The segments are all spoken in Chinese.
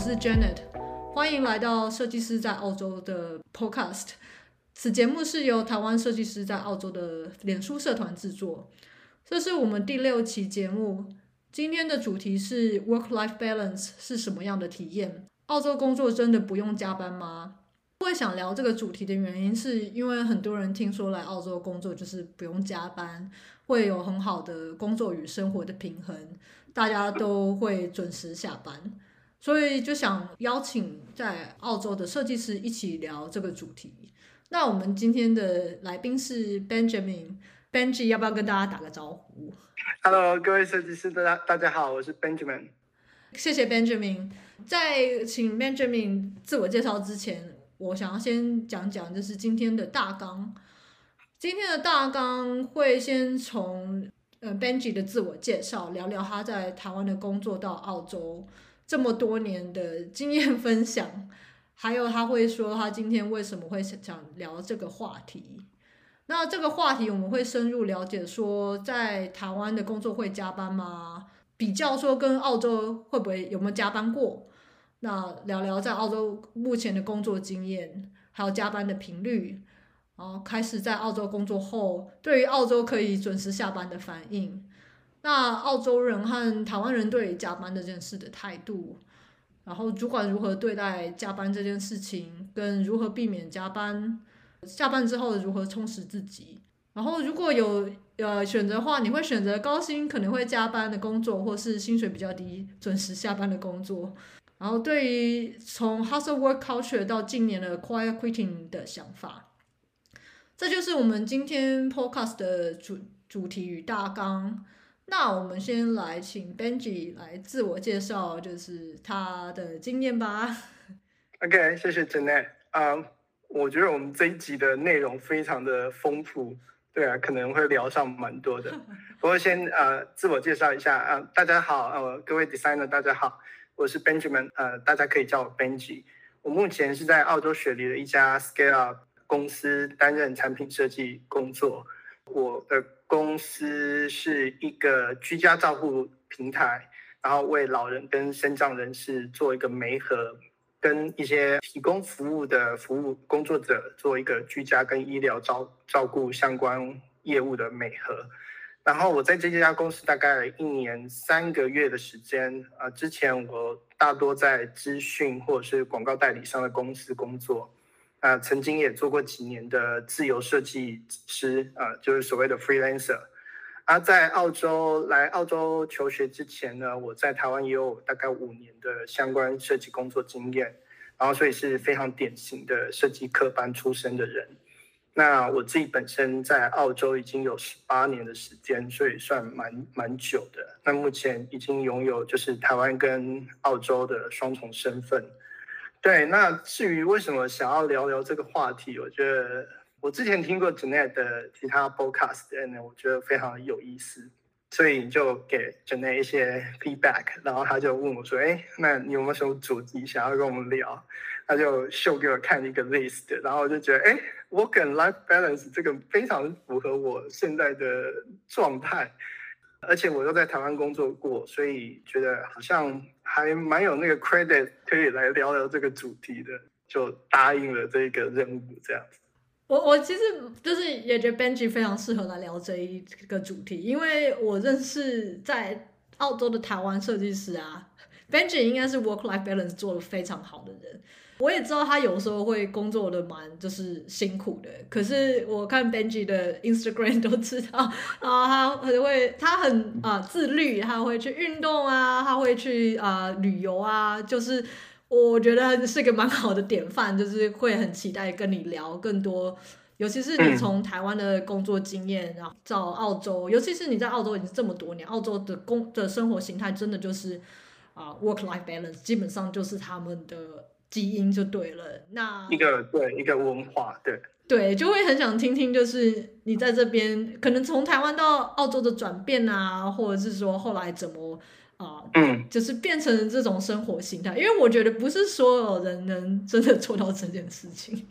我是 Janet，欢迎来到设计师在澳洲的 Podcast。此节目是由台湾设计师在澳洲的脸书社团制作。这是我们第六期节目，今天的主题是 Work-Life Balance 是什么样的体验？澳洲工作真的不用加班吗？会想聊这个主题的原因，是因为很多人听说来澳洲工作就是不用加班，会有很好的工作与生活的平衡，大家都会准时下班。所以就想邀请在澳洲的设计师一起聊这个主题。那我们今天的来宾是 Benjamin，Benji 要不要跟大家打个招呼？Hello，各位设计师，大家大家好，我是 Benjamin。谢谢 Benjamin。在请 Benjamin 自我介绍之前，我想要先讲讲就是今天的大纲。今天的大纲会先从呃 Benji 的自我介绍，聊聊他在台湾的工作到澳洲。这么多年的经验分享，还有他会说他今天为什么会想聊这个话题。那这个话题我们会深入了解，说在台湾的工作会加班吗？比较说跟澳洲会不会有没有加班过？那聊聊在澳洲目前的工作经验，还有加班的频率，然后开始在澳洲工作后，对于澳洲可以准时下班的反应。那澳洲人和台湾人对加班这件事的态度，然后主管如何对待加班这件事情，跟如何避免加班，下班之后如何充实自己。然后如果有呃选择的话，你会选择高薪可能会加班的工作，或是薪水比较低准时下班的工作。然后对于从 hustle work culture 到近年的 quiet quitting 的想法，这就是我们今天 podcast 的主主题与大纲。那我们先来请 Benji 来自我介绍，就是他的经验吧。OK，谢谢 Janet。啊，我觉得我们这一集的内容非常的丰富，对啊，可能会聊上蛮多的。不过先呃自我介绍一下啊，大家好，呃各位 designer 大家好，我是 Benjamin，呃大家可以叫我 Benji。我目前是在澳洲雪梨的一家 scale up 公司担任产品设计工作。我的公司是一个居家照护平台，然后为老人跟身障人士做一个媒合，跟一些提供服务的服务工作者做一个居家跟医疗照照顾相关业务的媒合。然后我在这家公司大概一年三个月的时间，啊，之前我大多在资讯或者是广告代理商的公司工作。啊、曾经也做过几年的自由设计师，啊、就是所谓的 freelancer。而、啊、在澳洲来澳洲求学之前呢，我在台湾也有大概五年的相关设计工作经验，然后所以是非常典型的设计科班出身的人。那我自己本身在澳洲已经有十八年的时间，所以算蛮蛮久的。那目前已经拥有就是台湾跟澳洲的双重身份。对，那至于为什么想要聊聊这个话题，我觉得我之前听过 Janet 的其他 podcast，and，我觉得非常有意思，所以就给 Janet 一些 feedback，然后他就问我说：“哎，那你有没有什么主题想要跟我们聊？”他就秀给我看一个 list，然后我就觉得：“哎，work and life balance 这个非常符合我现在的状态。”而且我又在台湾工作过，所以觉得好像还蛮有那个 credit 可以来聊聊这个主题的，就答应了这个任务这样子。我我其实就是也觉得 Benji 非常适合来聊这一个主题，因为我认识在澳洲的台湾设计师啊，Benji 应该是 work life balance 做的非常好的人。我也知道他有时候会工作的蛮就是辛苦的，可是我看 Benji 的 Instagram 都知道啊，他很会，他很啊、自律，他会去运动啊，他会去啊、旅游啊，就是我觉得是个蛮好的典范，就是会很期待跟你聊更多，尤其是你从台湾的工作经验，然后到澳洲，尤其是你在澳洲已经这么多年，澳洲的工的生活形态真的就是啊、work life balance，基本上就是他们的。基因就对了，那一个对一个文化，对对，就会很想听听，就是你在这边可能从台湾到澳洲的转变啊，或者是说后来怎么啊，呃、嗯，就是变成这种生活形态，因为我觉得不是所有人能真的做到这件事情。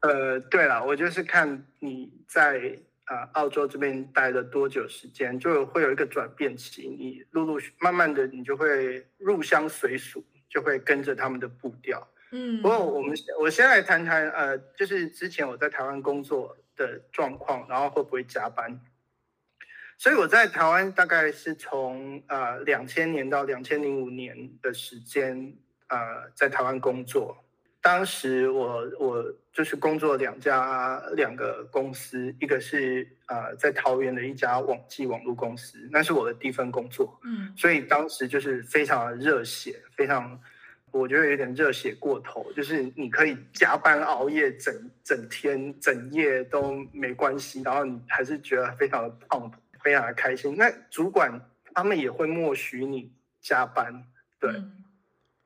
呃，对了，我就是看你在啊、呃、澳洲这边待了多久时间，就会有一个转变期，你陆陆续慢慢的，你就会入乡随俗。就会跟着他们的步调。嗯，不过我们我先来谈谈呃，就是之前我在台湾工作的状况，然后会不会加班。所以我在台湾大概是从呃两千年到两千零五年的时间，呃，在台湾工作。当时我我就是工作两家两个公司，一个是呃在桃园的一家网际网络公司，那是我的第一份工作。嗯，所以当时就是非常的热血，非常我觉得有点热血过头，就是你可以加班熬夜整整天整夜都没关系，然后你还是觉得非常的胖。非常的开心。那主管他们也会默许你加班，对。嗯、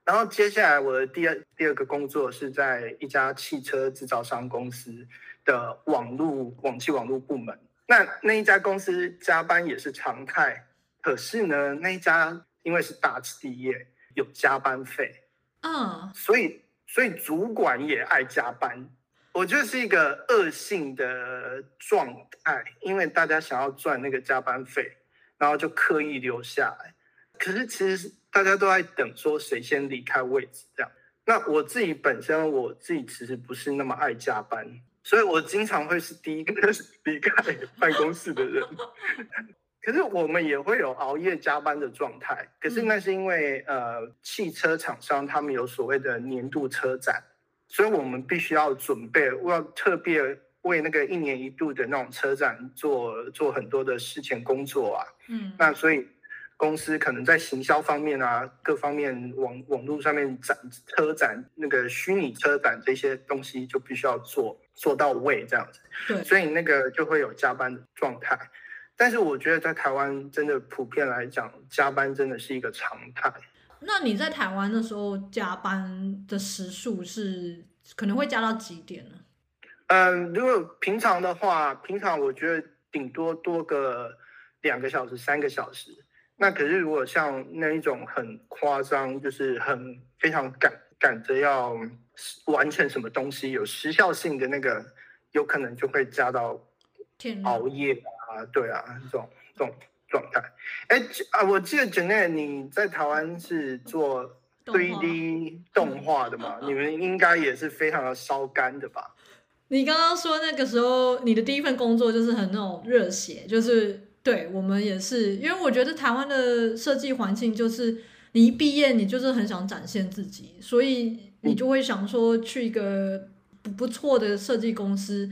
然后接下来我的第二第二个工作是在一家汽车制造商公司的网络网际网络部门。那那一家公司加班也是常态，可是呢，那一家因为是大企业，有加班费，嗯，所以所以主管也爱加班。我觉得是一个恶性的状态，因为大家想要赚那个加班费，然后就刻意留下来。可是其实大家都在等说谁先离开位置这样。那我自己本身我自己其实不是那么爱加班，所以我经常会是第一个离开办公室的人。可是我们也会有熬夜加班的状态，可是那是因为呃汽车厂商他们有所谓的年度车展。所以我们必须要准备，我要特别为那个一年一度的那种车展做做很多的事前工作啊。嗯，那所以公司可能在行销方面啊，各方面网网络上面展车展那个虚拟车展这些东西就必须要做做到位这样子。对，所以那个就会有加班的状态。但是我觉得在台湾真的普遍来讲，加班真的是一个常态。那你在台湾的时候加班的时数是可能会加到几点呢？嗯，如果平常的话，平常我觉得顶多多个两个小时、三个小时。那可是如果像那一种很夸张，就是很非常赶赶着要完成什么东西，有时效性的那个，有可能就会加到熬夜啊，对啊，这种这种。状态，哎啊，我记得 Janet 你在台湾是做 3D 动画的嘛？你们应该也是非常的烧干的吧？你刚刚说那个时候你的第一份工作就是很那种热血，就是对我们也是，因为我觉得台湾的设计环境就是你一毕业你就是很想展现自己，所以你就会想说去一个不不错的设计公司。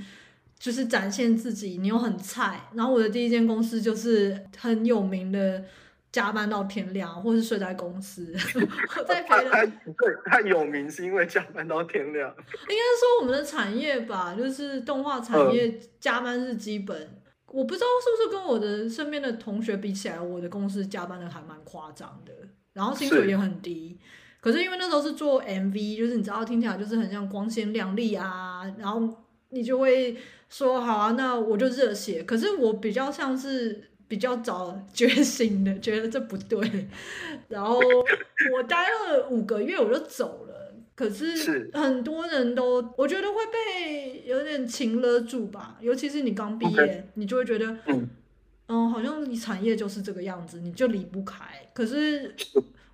就是展现自己，你又很菜。然后我的第一间公司就是很有名的，加班到天亮，或是睡在公司。我在别人，对，他有名是因为加班到天亮。应该说我们的产业吧，就是动画产业，加班是基本。嗯、我不知道是不是跟我的身边的同学比起来，我的公司加班的还蛮夸张的，然后薪水也很低。可是因为那时候是做 MV，就是你知道听起来就是很像光鲜亮丽啊，然后你就会。说好啊，那我就热血。可是我比较像是比较早觉醒的，觉得这不对。然后我待了五个月，我就走了。可是很多人都，我觉得会被有点情勒住吧。尤其是你刚毕业，Okay. 你就会觉得，嗯，嗯，好像你产业就是这个样子，你就离不开。可是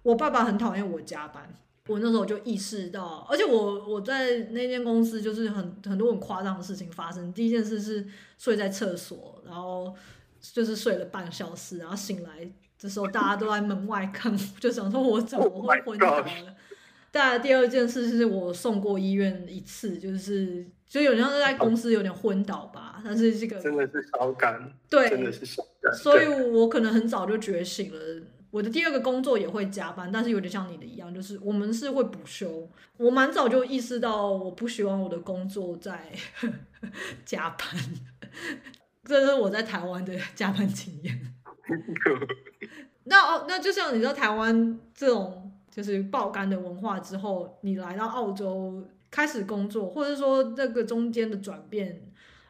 我爸爸很讨厌我加班。我那时候就意识到，而且我我在那间公司就是很很多很夸张的事情发生。第一件事是睡在厕所，然后就是睡了半小时，然后醒来的时候大家都在门外看，就想说我怎么会昏倒了。再来、oh、第二件事是我送过医院一次，就是就有点像是在公司有点昏倒吧，但是这个真的是烧肝，对，真的是烧肝，所以我可能很早就觉醒了。我的第二个工作也会加班，但是有点像你的一样，就是我们是会补休。我蛮早就意识到，我不喜欢我的工作在 加班。这是我在台湾的加班经验。那哦，那就像你知道台湾这种就是爆肝的文化之后，你来到澳洲开始工作，或者说这个中间的转变，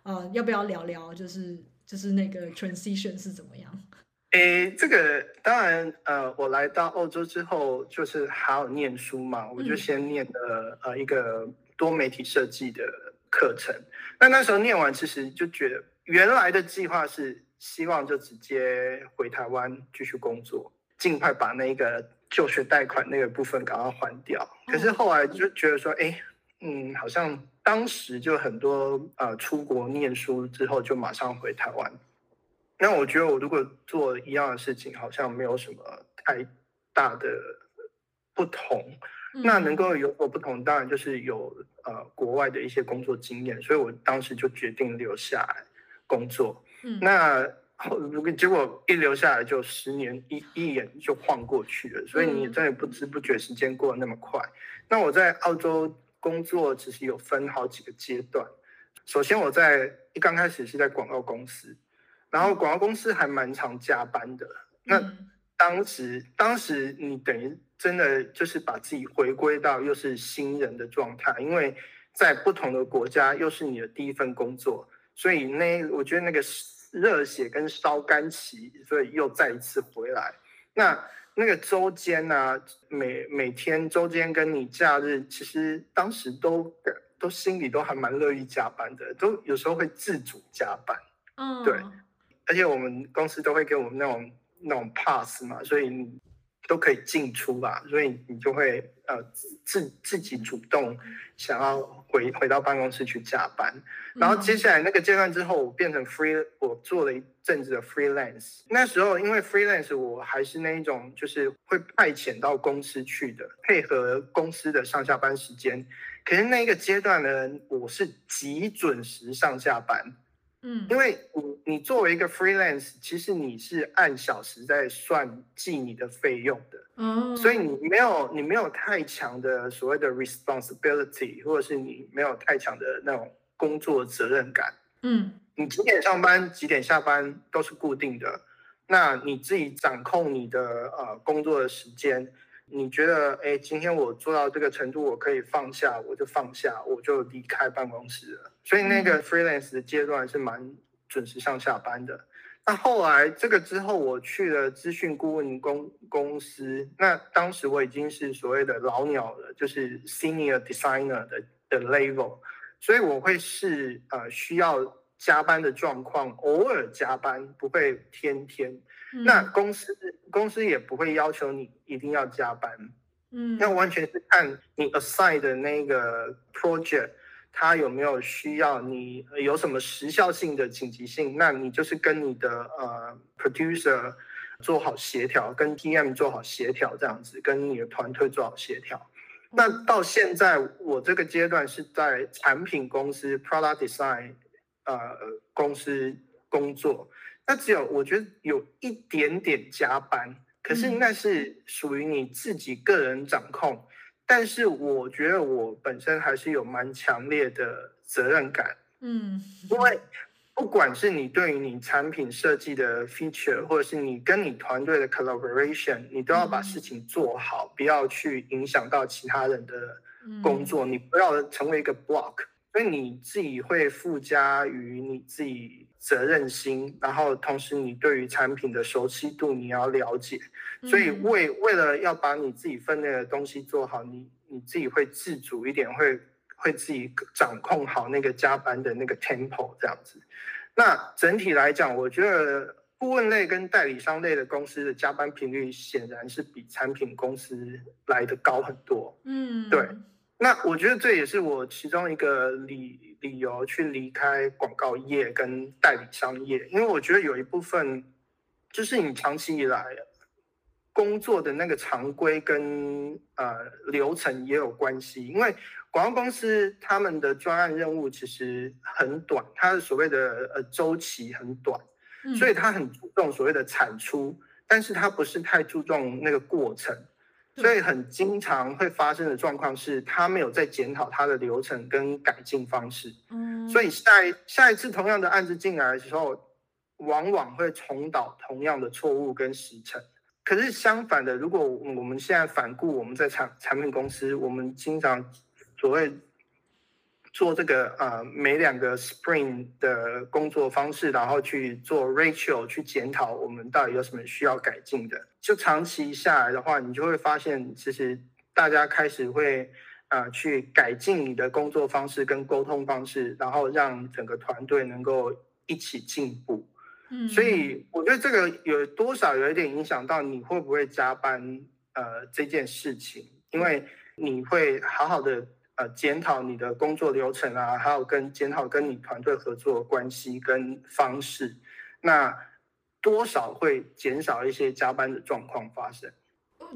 呃，要不要聊聊？就是就是那个 transition 是怎么样？诶，这个当然，呃，我来到澳洲之后，就是还要念书嘛，我就先念了呃一个多媒体设计的课程。那那时候念完，其实就觉得原来的计划是希望就直接回台湾继续工作，尽快把那个就学贷款那个部分赶快还掉。可是后来就觉得说，哎，嗯，好像当时就很多呃出国念书之后就马上回台湾。那我觉得我如果做一样的事情，好像没有什么太大的不同。那能够有所不同，当然就是有呃国外的一些工作经验，所以我当时就决定留下来工作。嗯，那如果结果一留下来就十年一一眼就晃过去了，所以你真的不知不觉时间过得那么快。那我在澳洲工作其实有分好几个阶段。首先我在一刚开始是在广告公司，然后广告公司还蛮常加班的。那当时当时你等于。真的就是把自己回归到又是新人的状态，因为在不同的国家又是你的第一份工作，所以那我觉得那个热血跟烧干期，所以又再一次回来。那那个周间呢，每每天周间跟你假日，其实当时都都心里都还蛮乐意加班的，都有时候会自主加班。嗯，对，而且我们公司都会给我们那种那种 pass 嘛，所以你。都可以进出吧，所以你就会呃自自己主动想要回回到办公室去加班，然后接下来那个阶段之后，我变成 free，我做了一阵子的 freelance。那时候因为 freelance，我还是那一种就是会派遣到公司去的，配合公司的上下班时间。可是那个阶段呢，我是极准时上下班。嗯，因为你你作为一个 freelance，其实你是按小时在算计你的费用的，嗯，所以你没有你没有太强的所谓的 responsibility，或者是你没有太强的那种工作责任感，嗯，你几点上班几点下班都是固定的，那你自己掌控你的呃工作的时间。你觉得，哎，今天我做到这个程度，我可以放下，我就放下，我就离开办公室了。所以那个 freelance 的阶段是蛮准时上下班的。那后来这个之后，我去了资讯顾问公公司，那当时我已经是所谓的老鸟了，就是 senior designer 的的 level，所以我会是呃需要加班的状况，偶尔加班，不会天天。那公司公司也不会要求你一定要加班，嗯，那完全是看你 assign 的那个 project，它有没有需要你有什么时效性的紧急性，那你就是跟你的呃 producer 做好协调，跟 TM 做好协调，这样子跟你的团队做好协调。那到现在我这个阶段是在产品公司 product design 呃公司工作。那只有我觉得有一点点加班，可是那是属于你自己个人掌控。嗯、但是我觉得我本身还是有蛮强烈的责任感，嗯，因为不管是你对于你产品设计的 feature，或者是你跟你团队的 collaboration，你都要把事情做好，嗯、不要去影响到其他人的工作，嗯、你不要成为一个 block，所以你自己会附加于你自己。责任心，然后同时你对于产品的熟悉度你要了解，所以为为了要把你自己分内的东西做好，你你自己会自主一点，会会自己掌控好那个加班的那个 tempo 这样子。那整体来讲，我觉得顾问类跟代理商类的公司的加班频率显然是比产品公司来得高很多。嗯，对。那我觉得这也是我其中一个理理由去离开广告业跟代理商业，因为我觉得有一部分就是你长期以来工作的那个常规跟呃流程也有关系，因为广告公司他们的专案任务其实很短，它的所谓的呃周期很短，所以它很注重所谓的产出，但是它不是太注重那个过程。所以很经常会发生的状况是，他没有在检讨他的流程跟改进方式。嗯，所以下一下一次同样的案子进来的时候，往往会重蹈同样的错误跟时程。可是相反的，如果我们现在反顾我们在产产品公司，我们经常所谓。做这个呃每两个 spring 的工作方式，然后去做 Rachel 去检讨我们到底有什么需要改进的。就长期下来的话，你就会发现，其实大家开始会呃去改进你的工作方式跟沟通方式，然后让整个团队能够一起进步。嗯，所以我觉得这个有多少有一点影响到你会不会加班。呃这件事情，因为你会好好的呃检讨你的工作流程啊，还有跟检讨跟你团队合作关系跟方式，那多少会减少一些加班的状况发生。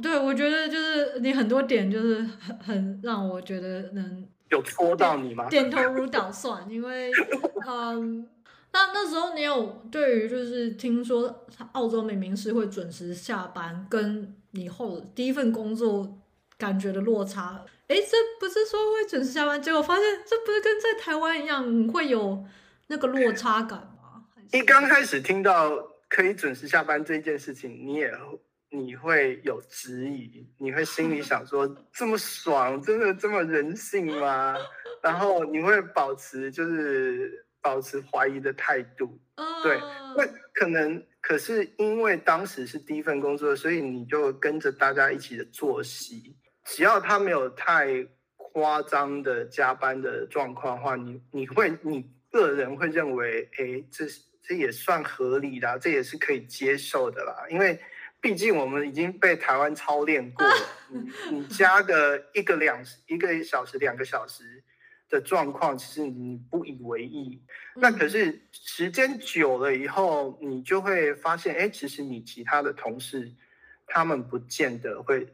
对，我觉得就是你很多点就是很很让我觉得能有戳到你吗？点头如捣蒜，因为 嗯。那那时候你有对于就是听说澳洲明明是会准时下班，跟你后第一份工作感觉的落差，诶，这不是说会准时下班，结果发现这不是跟在台湾一样会有那个落差感吗？一刚开始听到可以准时下班这件事情，你也你会有质疑，你会心里 想说这么爽，真的这么人性吗？然后你会保持就是。保持怀疑的态度，对，那可能可是因为当时是第一份工作，所以你就跟着大家一起的作息。只要他没有太夸张的加班的状况的话，你你会你个人会认为，哎，这这也算合理的，这也是可以接受的啦。因为毕竟我们已经被台湾操练过了，你你加个一个两一个小时两个小时。的状况其实你不以为意，那可是时间久了以后，你就会发现，哎，其实你其他的同事，他们不见得会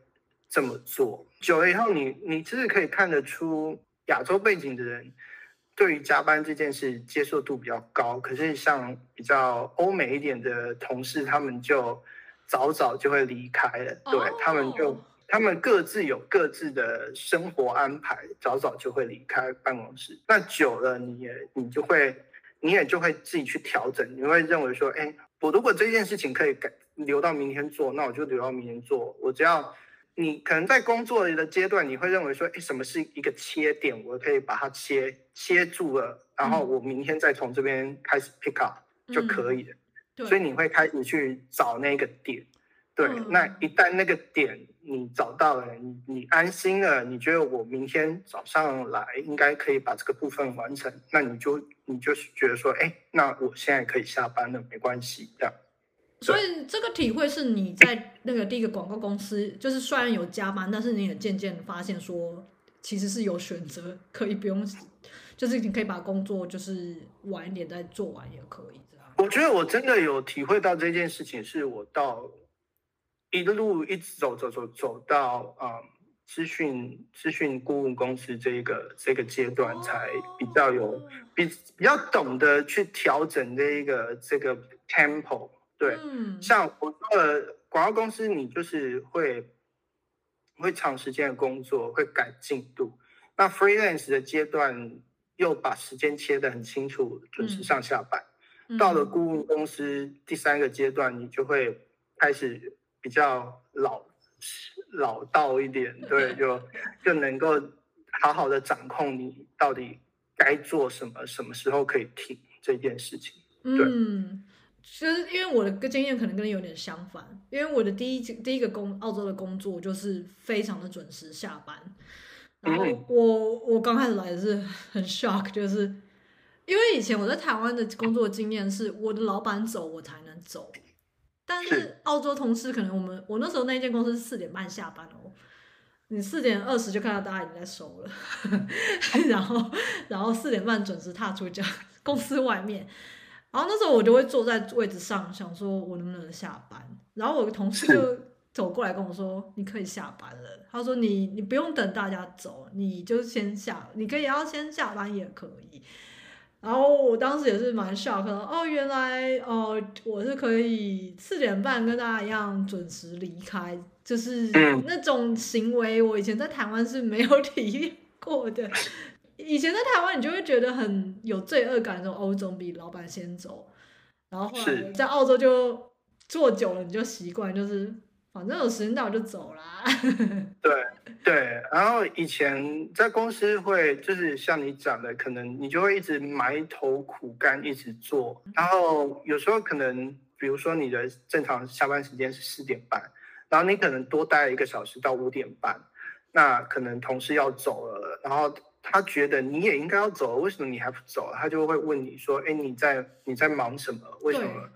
这么做。久了以后你，你你其实可以看得出，亚洲背景的人对于加班这件事接受度比较高。可是像比较欧美一点的同事，他们就早早就会离开了，对，他们就。他们各自有各自的生活安排，早早就会离开办公室。那久了，你也你就会，你也就会自己去调整。你会认为说，哎，我如果这件事情可以改留到明天做，那我就留到明天做。我只要你可能在工作的阶段，你会认为说，哎，什么是一个切点？我可以把它切切住了，然后我明天再从这边开始 pick up 就可以了。嗯，所以你会开始去找那个点。对，那一旦那个点你找到了，你你安心了，你觉得我明天早上来应该可以把这个部分完成，那你就你就是觉得说，哎，那我现在可以下班了，没关系，这样。所以这个体会是你在那个第一个广告公司，就是虽然有加班，但是你也渐渐发现说，其实是有选择，可以不用，就是你可以把工作就是晚一点再做完也可以这样。我觉得我真的有体会到这件事情，是我到。一路一直走走走走到啊、嗯，资讯资讯顾问公司这个这个阶段，才比较有比比较懂得去调整这一个这个 tempo。对，嗯、像我做了广告公司，你就是会会长时间的工作，会赶进度。那 freelance 的阶段又把时间切得很清楚，准时上下班。嗯、到了顾问公司第三个阶段，你就会开始。比较老老道一点，对，就 就能够好好的掌控你到底该做什么，什么时候可以停这件事情。对。嗯，其实因为我的个经验可能跟你有点相反，因为我的第一第一个工澳洲的工作就是非常的准时下班，然后我我刚开始来是很 shock，就是因为以前我在台湾的工作经验是我的老板走我才能走。但是澳洲同事可能我们我那时候那间公司是四点半下班哦，你四点二十就看到大家已经在收了，然后然后四点半准时踏出家公司外面，然后那时候我就会坐在位置上想说我能不能下班，然后我的同事就 走过来跟我说你可以下班了，他说你你不用等大家走，你就先下，你可以要先下班也可以。然后我当时也是蛮 shock 的，哦，原来哦，我是可以四点半跟大家一样准时离开，就是那种行为，我以前在台湾是没有 体验过的。以前在台湾，你就会觉得很有罪恶感，说哦，总比老板先走。然后后来在澳洲就做久了，你就习惯，就是。反正有时间到就走啦。对对，然后以前在公司会就是像你讲的，可能你就会一直埋头苦干，一直做。然后有时候可能，比如说你的正常下班时间是四点半，然后你可能多待一个小时到五点半，那可能同事要走了，然后他觉得你也应该要走了，为什么你还不走？他就会问你说：“哎，你在你在忙什么？为什么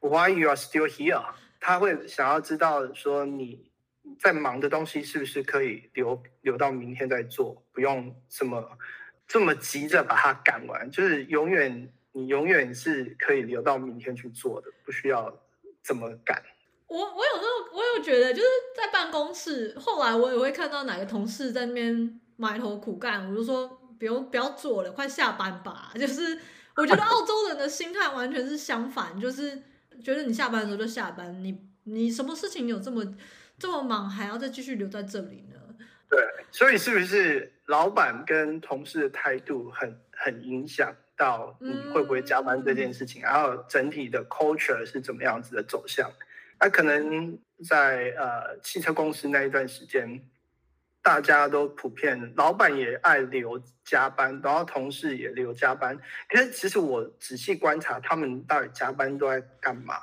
？”Why you are still here？他会想要知道说你在忙的东西是不是可以留留到明天再做，不用这么这么急着把它赶完，就是永远你永远是可以留到明天去做的，不需要这么赶。我我有时候我有觉得就是在办公室，后来我也会看到哪个同事在那边埋头苦干，我就说不用不要做了，快下班吧。就是 我觉得澳洲人的心态完全是相反，就是觉得你下班的时候就下班，你你什么事情有这么这么忙，还要再继续留在这里呢？对，所以是不是老板跟同事的态度很很影响到你会不会加班这件事情，嗯、然后整体的 culture 是怎么样子的走向？那可能在呃汽车公司那一段时间，大家都普遍，老板也爱留加班，然后同事也留加班。可是其实我仔细观察，他们到底加班都在干嘛？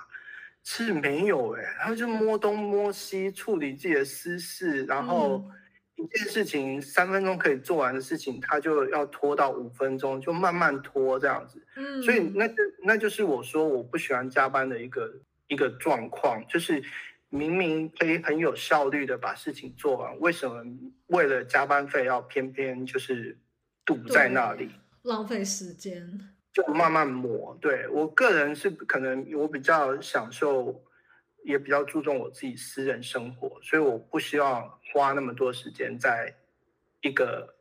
是没有哎、欸，他就摸东摸西，处理自己的私事，然后一件事情三分钟可以做完的事情，他就要拖到五分钟，就慢慢拖这样子。嗯，所以那就那就是我说我不喜欢加班的一个。一个状况就是，明明可以很有效率的把事情做完，为什么为了加班费要偏偏就是堵在那里，浪费时间，就慢慢磨。对，我个人是可能我比较享受，也比较注重我自己私人生活，所以我不希望花那么多时间在一个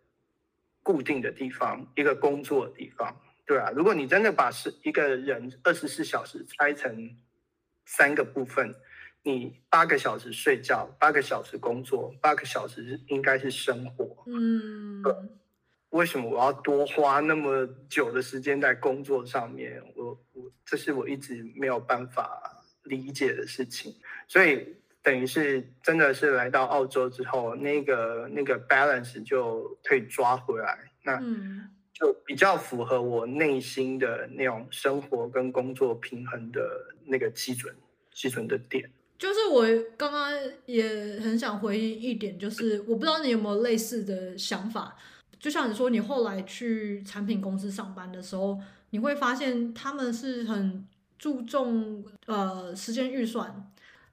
固定的地方，一个工作的地方。对啊，如果你真的把是一个人二十四小时拆成。三个部分，你八个小时睡觉，八个小时工作，八个小时应该是生活。嗯，为什么我要多花那么久的时间在工作上面？我我这是我一直没有办法理解的事情。所以等于是真的是来到澳洲之后，那个那个 balance 就可以抓回来。那就比较符合我内心的那种生活跟工作平衡的那个基准基准的点。就是我刚刚也很想回应一点，就是我不知道你有没有类似的想法。就像你说，你后来去产品公司上班的时候，你会发现他们是很注重呃时间预算，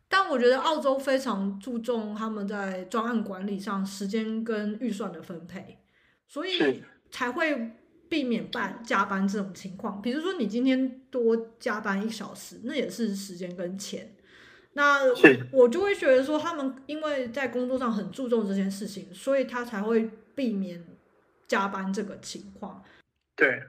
但我觉得澳洲非常注重他们在专案管理上时间跟预算的分配，所以。才会避免办加班这种情况。比如说，你今天多加班一小时，那也是时间跟钱。那我就会觉得说，他们因为在工作上很注重这件事情，所以他才会避免加班这个情况。对。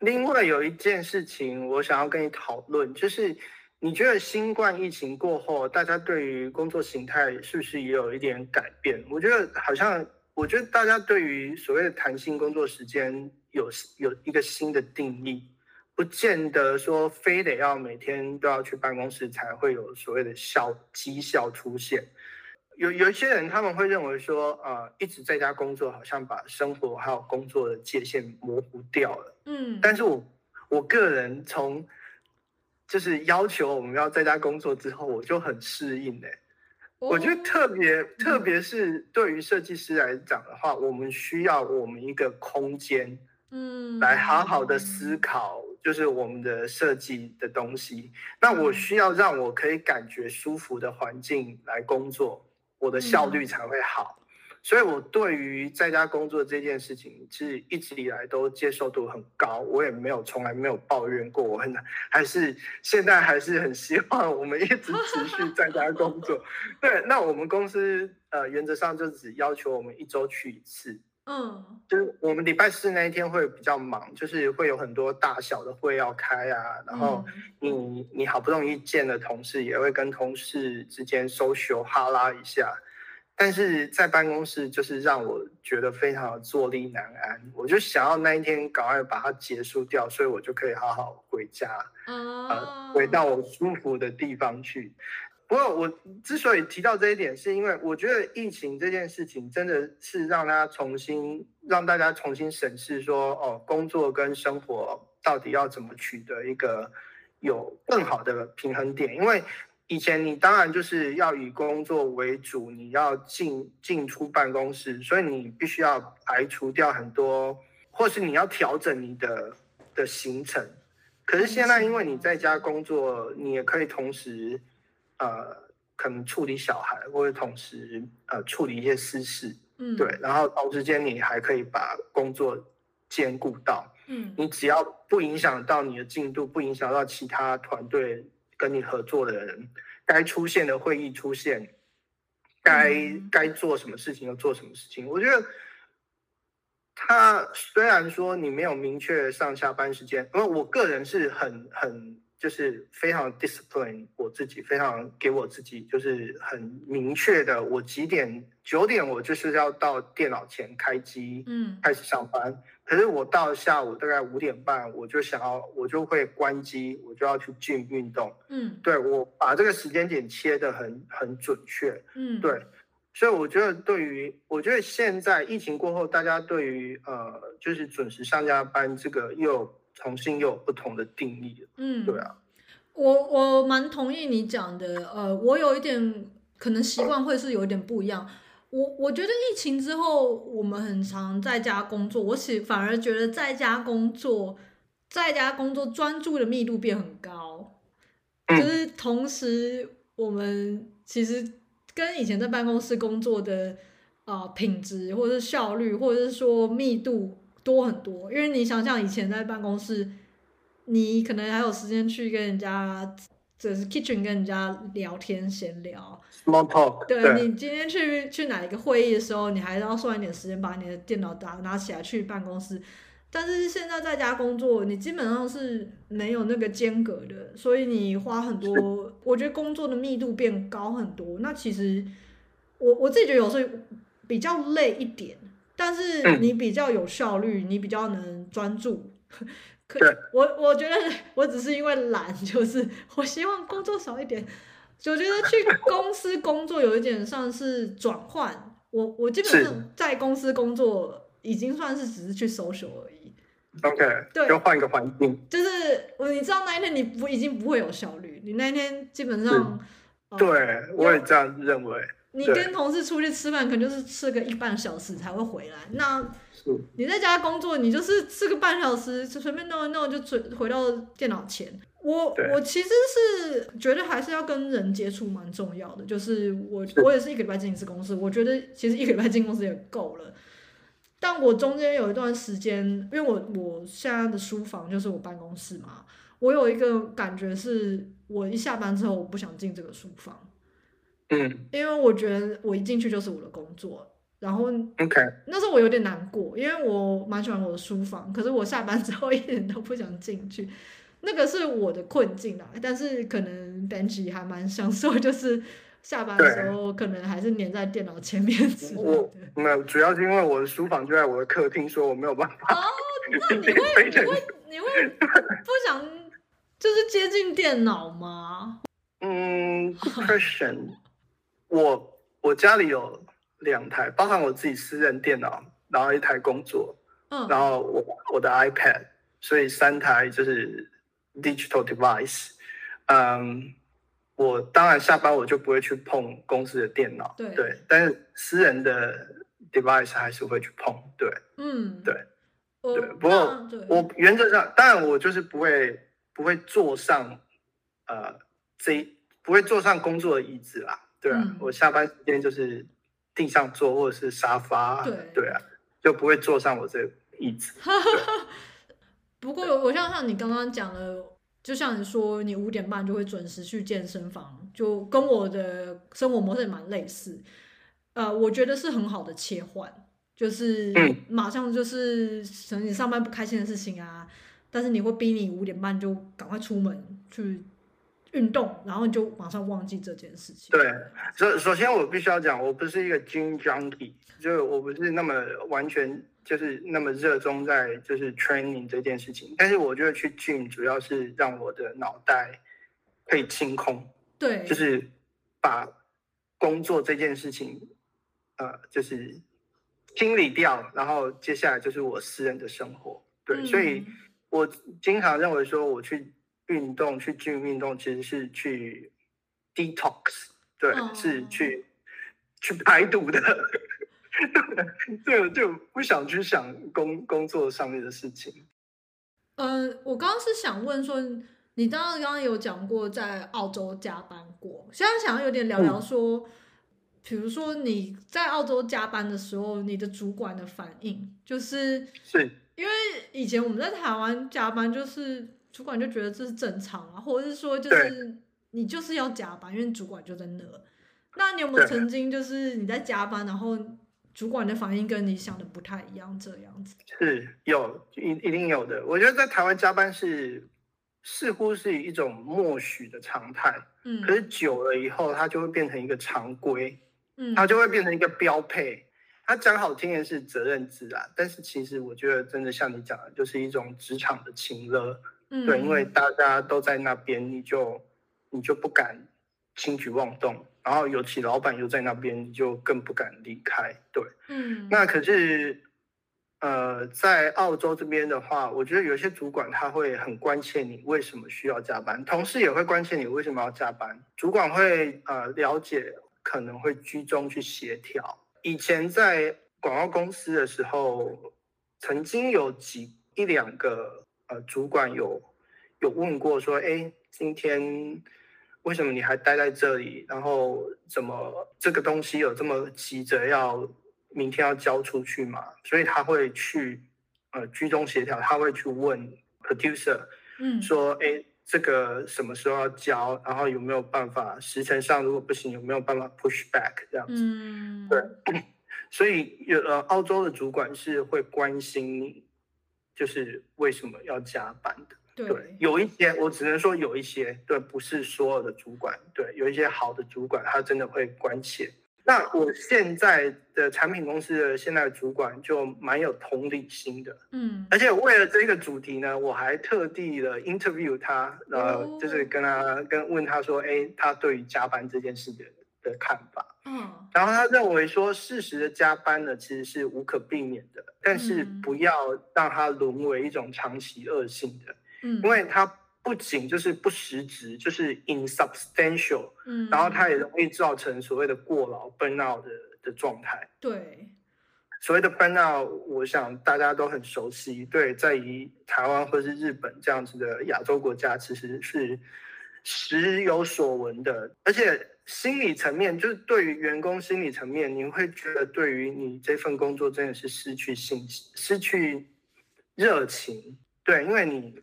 另外有一件事情，我想要跟你讨论，就是你觉得新冠疫情过后，大家对于工作形态是不是也有一点改变？我觉得好像。我觉得大家对于所谓的弹性工作时间有有一个新的定义，不见得说非得要每天都要去办公室才会有所谓的效绩效出现。有有一些人他们会认为说，啊、呃，一直在家工作好像把生活还有工作的界限模糊掉了。嗯，但是我我个人从就是要求我们要在家工作之后，我就很适应的、欸。我觉得特别，特别是对于设计师来讲的话，我们需要我们一个空间，嗯，来好好的思考，就是我们的设计的东西。那我需要让我可以感觉舒服的环境来工作，我的效率才会好。所以，我对于在家工作这件事情，其实一直以来都接受度很高，我也没有从来没有抱怨过。我很还是现在还是很希望我们一直持续在家工作。对，那我们公司呃原则上就只要求我们一周去一次。嗯，就是我们礼拜四那一天会比较忙，就是会有很多大小的会要开啊，然后你你好不容易见了同事，也会跟同事之间 social 哈拉一下。但是在办公室就是让我觉得非常的坐立难安，我就想要那一天赶快把它结束掉，所以我就可以好好回家，啊、呃，回到我舒服的地方去。不过我之所以提到这一点，是因为我觉得疫情这件事情真的是让大家重新让大家重新审视说，哦，工作跟生活到底要怎么取得一个有更好的平衡点，因为。以前你当然就是要以工作为主，你要进进出办公室，所以你必须要排除掉很多，或是你要调整你的的行程。可是现在因为你在家工作，你也可以同时，呃，可能处理小孩，或者同时呃处理一些私事，嗯，对，然后同时间你还可以把工作兼顾到，嗯，你只要不影响到你的进度，不影响到其他团队跟你合作的人，该出现的会议出现，该、嗯、该做什么事情就做什么事情。我觉得他虽然说你没有明确上下班时间，因为我个人是很很。就是非常 discipline 我自己，非常给我自己就是很明确的，我几点九点我就是要到电脑前开机，嗯，开始上班。可是我到下午大概五点半，我就想要我就会关机，我就要去 gym 运动，嗯，对，我把这个时间点切得很很准确，嗯，对，所以我觉得对于我觉得现在疫情过后，大家对于呃就是准时上下班这个又。重新又有不同的定义，嗯，对啊，我我蛮同意你讲的，呃，我有一点可能习惯会是有一点不一样。我我觉得疫情之后，我们很常在家工作，我其反而觉得在家工作，在家工作专注的密度变很高，就是同时我们其实跟以前在办公室工作的啊、呃、品质，或者是效率，或者是说密度。多很多，因为你想想以前在办公室，你可能还有时间去跟人家，就是 kitchen 跟人家聊天闲聊，small talk 对。对，你今天去去哪一个会议的时候，你还要算一点时间把你的电脑打拿起来去办公室。但是现在在家工作，你基本上是没有那个间隔的，所以你花很多，我觉得工作的密度变高很多。那其实我我自己觉得有时候比较累一点。但是你比较有效率，嗯、你比较能专注。可我我觉得我只是因为懒，就是我希望工作少一点。我觉得去公司工作有一点像是转换。我我基本上在公司工作已经算是只是去 social 而已。OK，对，就换一个环境。就是我你知道那一天你不已经不会有效率，你那一天基本上。对，我也这样认为。你跟同事出去吃饭，可能就是吃个一半小时才会回来。那你在家工作，你就是吃个半小时，随便弄一弄就回回到电脑前。我我其实是觉得还是要跟人接触蛮重要的。就是我我也是一个礼拜进一次公司，我觉得其实一个礼拜进公司也够了。但我中间有一段时间，因为我我现在的书房就是我办公室嘛，我有一个感觉是，我一下班之后我不想进这个书房。嗯，因为我觉得我一进去就是我的工作，然后，OK，那时候我有点难过，因为我蛮喜欢我的书房，可是我下班 之后一点都不想进去，那个是我的困境啊。但是可能 Benji 还蛮享受，就是下班的时候可能还是黏在电脑前面之类的。没有，主要是因为我的书房就在我的客厅，所以我没有办法。哦，那你会 你会你会不想就是接近电脑吗？嗯，question。我我家里有两台，包含我自己私人电脑，然后一台工作，嗯，然后我我的 iPad，所以三台就是 digital device。嗯，我当然下班我就不会去碰公司的电脑，对，对，但是私人的 device 还是会去碰，对，嗯，对，对，不过我原则上，当然我就是不会不会坐上呃这不会坐上工作的椅子啦。对啊，嗯、我下班时间就是地上坐或者是沙发，对，对啊，就不会坐上我这椅子。不过我像像你刚刚讲的，就像你说，你五点半就会准时去健身房，就跟我的生活模式也蛮类似。呃，我觉得是很好的切换，就是马上就是可能你上班不开心的事情啊，但是你会逼你五点半就赶快出门去。运动，然后就马上忘记这件事情。对，首首先我必须要讲，我不是一个 gym junkie，就我不是那么完全就是那么热衷在就是 training 这件事情。但是我觉得去 gym 主要是让我的脑袋可以清空，对，就是把工作这件事情，呃，就是清理掉，然后接下来就是我私人的生活。对，嗯，所以我经常认为说我去。运动去进行运动其实是去 detox，对，哦、是去去排毒的，对，就不想去想工工作上面的事情。嗯、呃，我刚刚是想问说，你刚刚刚刚有讲过在澳洲加班过，现在想要有点聊聊说，嗯、比如说你在澳洲加班的时候，你的主管的反应，就是是。因为以前我们在台湾加班，就是主管就觉得这是正常啊，或者是说就是你就是要加班，因为主管就在那。那你有没有曾经就是你在加班，然后主管的反应跟你想的不太一样，这样子？是有一一定有的。我觉得在台湾加班是。似乎是一种默许的常态，嗯，可是久了以后，它就会变成一个常规，嗯，它就会变成一个标配。它讲好听的是责任制啊，但是其实我觉得真的像你讲的，就是一种职场的情勒，嗯，对，因为大家都在那边，你就你就不敢轻举妄动，然后尤其老板又在那边，你就更不敢离开，对，嗯，那可是。呃，在澳洲这边的话，我觉得有些主管他会很关切你为什么需要加班，同事也会关切你为什么要加班。主管会呃了解，可能会居中去协调。以前在广告公司的时候，曾经有几一两个呃主管有有问过说，哎，今天为什么你还待在这里？然后怎么这个东西有这么急着要？明天要交出去嘛，所以他会去呃居中协调，他会去问 producer，嗯，说哎这个什么时候要交，然后有没有办法时程上如果不行有没有办法 push back 这样子，嗯，对，所以有呃澳洲的主管是会关心，就是为什么要加班的，对，对，有一些我只能说有一些，对，不是所有的主管，对，有一些好的主管他真的会关切。那我现在的产品公司的现在的主管就蛮有同理心的，嗯，而且为了这个主题呢，我还特地的 interview 他，呃，就是跟他跟问他说，哎，他对于加班这件事的的看法，嗯，然后他认为说，适时的加班呢其实是无可避免的，但是不要让它沦为一种长期恶性的，嗯，因为它。不仅就是不实质，就是 insubstantial，嗯，然后它也容易造成所谓的过劳 burnout 的的状态。对，所谓的 burnout，我想大家都很熟悉。对，在于台湾或是日本这样子的亚洲国家，其实是时有所闻的。而且心理层面，就是对于员工心理层面，你会觉得对于你这份工作真的是失去信心、失去热情。对，因为你。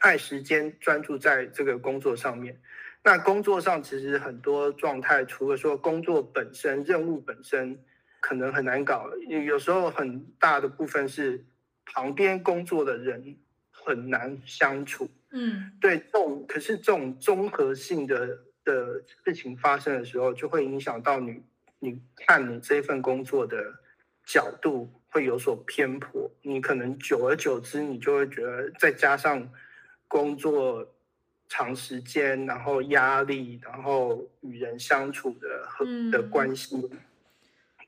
爱时间专注在这个工作上面，那工作上其实很多状态，除了说工作本身、任务本身可能很难搞，有时候很大的部分是旁边工作的人很难相处。嗯，对，这种可是这种综合性的的事情发生的时候，就会影响到你，你看你这份工作的角度会有所偏颇，你可能久而久之，你就会觉得再加上。工作长时间，然后压力，然后与人相处的和的关系，嗯，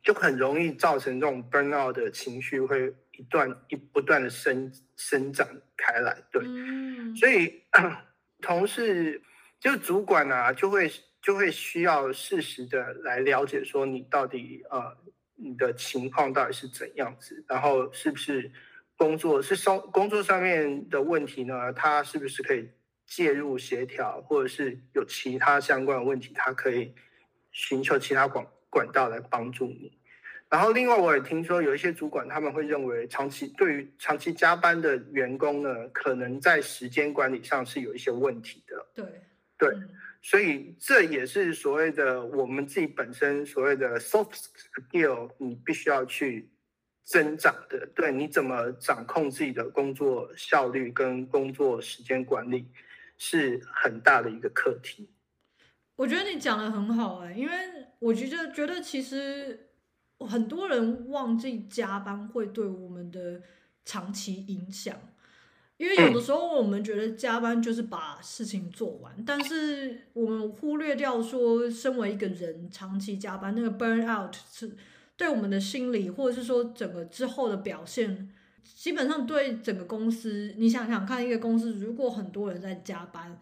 就很容易造成这种 burnout 的情绪会一段一不断的生生长开来。对，嗯，所以 同事就主管啊，就会就会需要适时的来了解说你到底呃你的情况到底是怎样子，然后是不是。工作是上工作上面的问题呢，他是不是可以介入协调，或者是有其他相关的问题，他可以寻求其他管管道来帮助你。然后另外我也听说有一些主管他们会认为，长期对于长期加班的员工呢，可能在时间管理上是有一些问题的。对对，所以这也是所谓的我们自己本身所谓的 soft skill，你必须要去。增长的，对，你怎么掌控自己的工作效率跟工作时间管理，是很大的一个课题。我觉得你讲的很好哎，因为我觉得觉得其实很多人忘记加班会对我们的长期影响，因为有的时候我们觉得加班就是把事情做完，嗯、但是我们忽略掉说，身为一个人长期加班那个 burn out 是。对我们的心理，或者是说整个之后的表现，基本上对整个公司，你想想看，一个公司如果很多人在加班，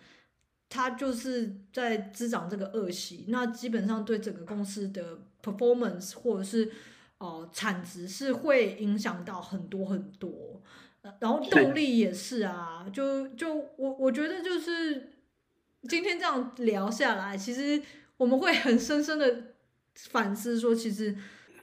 他就是在滋长这个恶习，那基本上对整个公司的 performance 或者是哦、呃、产值是会影响到很多很多。然后动力也是啊，就就我我觉得就是今天这样聊下来，其实我们会很深深的反思说，其实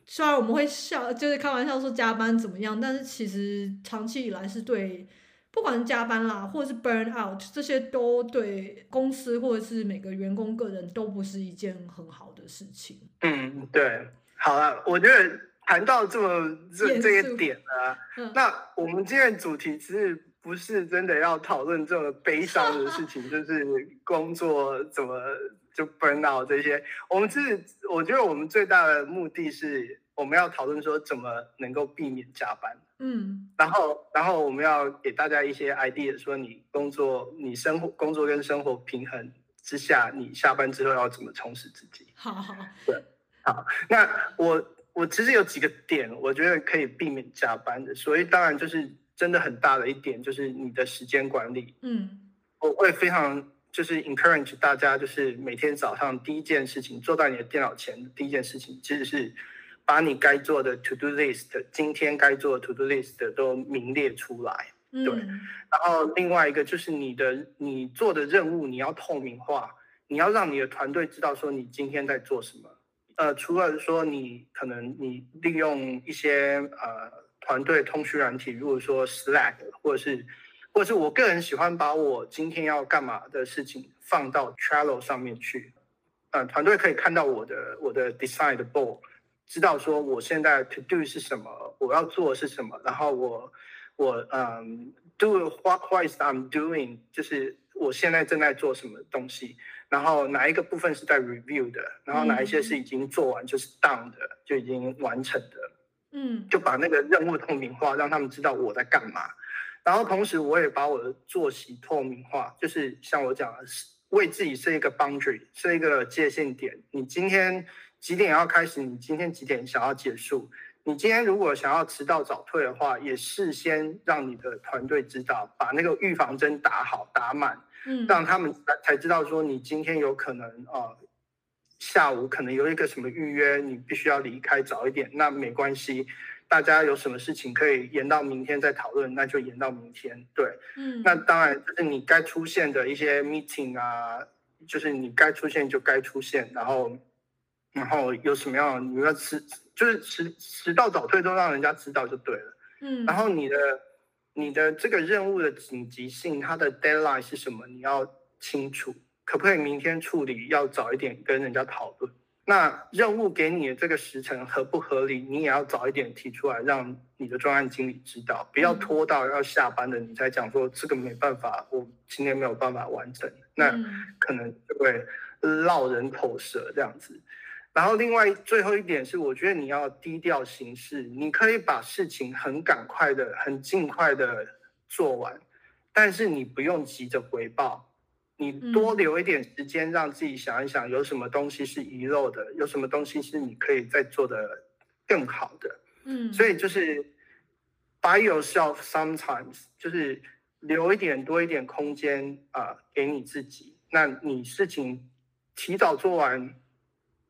虽然我们会笑，就是开玩笑说加班怎么样，但是其实长期以来是对，不管是加班啦，或者是 burn out，这些都对公司或者是每个员工个人都不是一件很好的事情。嗯，对，好了，我觉得。谈到这么这这些点呢，嗯、那我们今天的主题其实不是真的要讨论这么悲伤的事情，就是工作怎么就 burn out 这些。我们是我觉得我们最大的目的是我们要讨论说怎么能够避免加班。嗯，然后然后我们要给大家一些 idea，说你工作你生活工作跟生活平衡之下，你下班之后要怎么充实自己。好好，对，好，那我。我其实有几个点，我觉得可以避免加班的，所以当然就是真的很大的一点，就是你的时间管理。嗯，我会非常就是 encourage 大家，就是每天早上第一件事情，坐在你的电脑前，第一件事情其实是把你该做的 to do list，今天该做的 to do list 都名列出来。对，嗯，然后另外一个就是你的你做的任务你要透明化，你要让你的团队知道说你今天在做什么。呃，除了说你可能你利用一些呃团队通讯软体，如果说 Slack 或者是或者是我个人喜欢把我今天要干嘛的事情放到 Trello 上面去，呃，团队可以看到我的我的 Decide Board，知道说我现在 To Do 是什么，我要做是什么，然后我我嗯 Do what what is I'm doing，就是我现在正在做什么东西。然后哪一个部分是在 review 的，然后哪一些是已经做完就是 done 的，就已经完成的，嗯，就把那个任务透明化，让他们知道我在干嘛。然后同时我也把我的作息透明化，就是像我讲的，为自己设一个 boundary，设一个界限点。你今天几点要开始？你今天几点想要结束？你今天如果想要迟到早退的话，也事先让你的团队知道，把那个预防针打好打满。嗯，让他们才才知道说你今天有可能啊、呃，下午可能有一个什么预约，你必须要离开早一点。那没关系，大家有什么事情可以延到明天再讨论，那就延到明天。对，嗯，那当然就是你该出现的一些 meeting 啊，就是你该出现就该出现，然后然后有什么样你要迟，就是迟迟到早退都让人家知道就对了。嗯，然后你的。你的这个任务的紧急性，它的 deadline 是什么？你要清楚，可不可以明天处理？要早一点跟人家讨论。那任务给你的这个时程合不合理？你也要早一点提出来，让你的专案经理知道，不要拖到要下班的你才讲说这个没办法，我今天没有办法完成，那可能就会落人口舌这样子。然后，另外最后一点是，我觉得你要低调行事。你可以把事情很赶快的、很尽快的做完，但是你不用急着回报，你多留一点时间，让自己想一想，有什么东西是遗漏的，有什么东西是你可以再做的更好的。嗯，所以就是 buy yourself sometimes，就是留一点多一点空间啊，呃，给你自己。那你事情提早做完。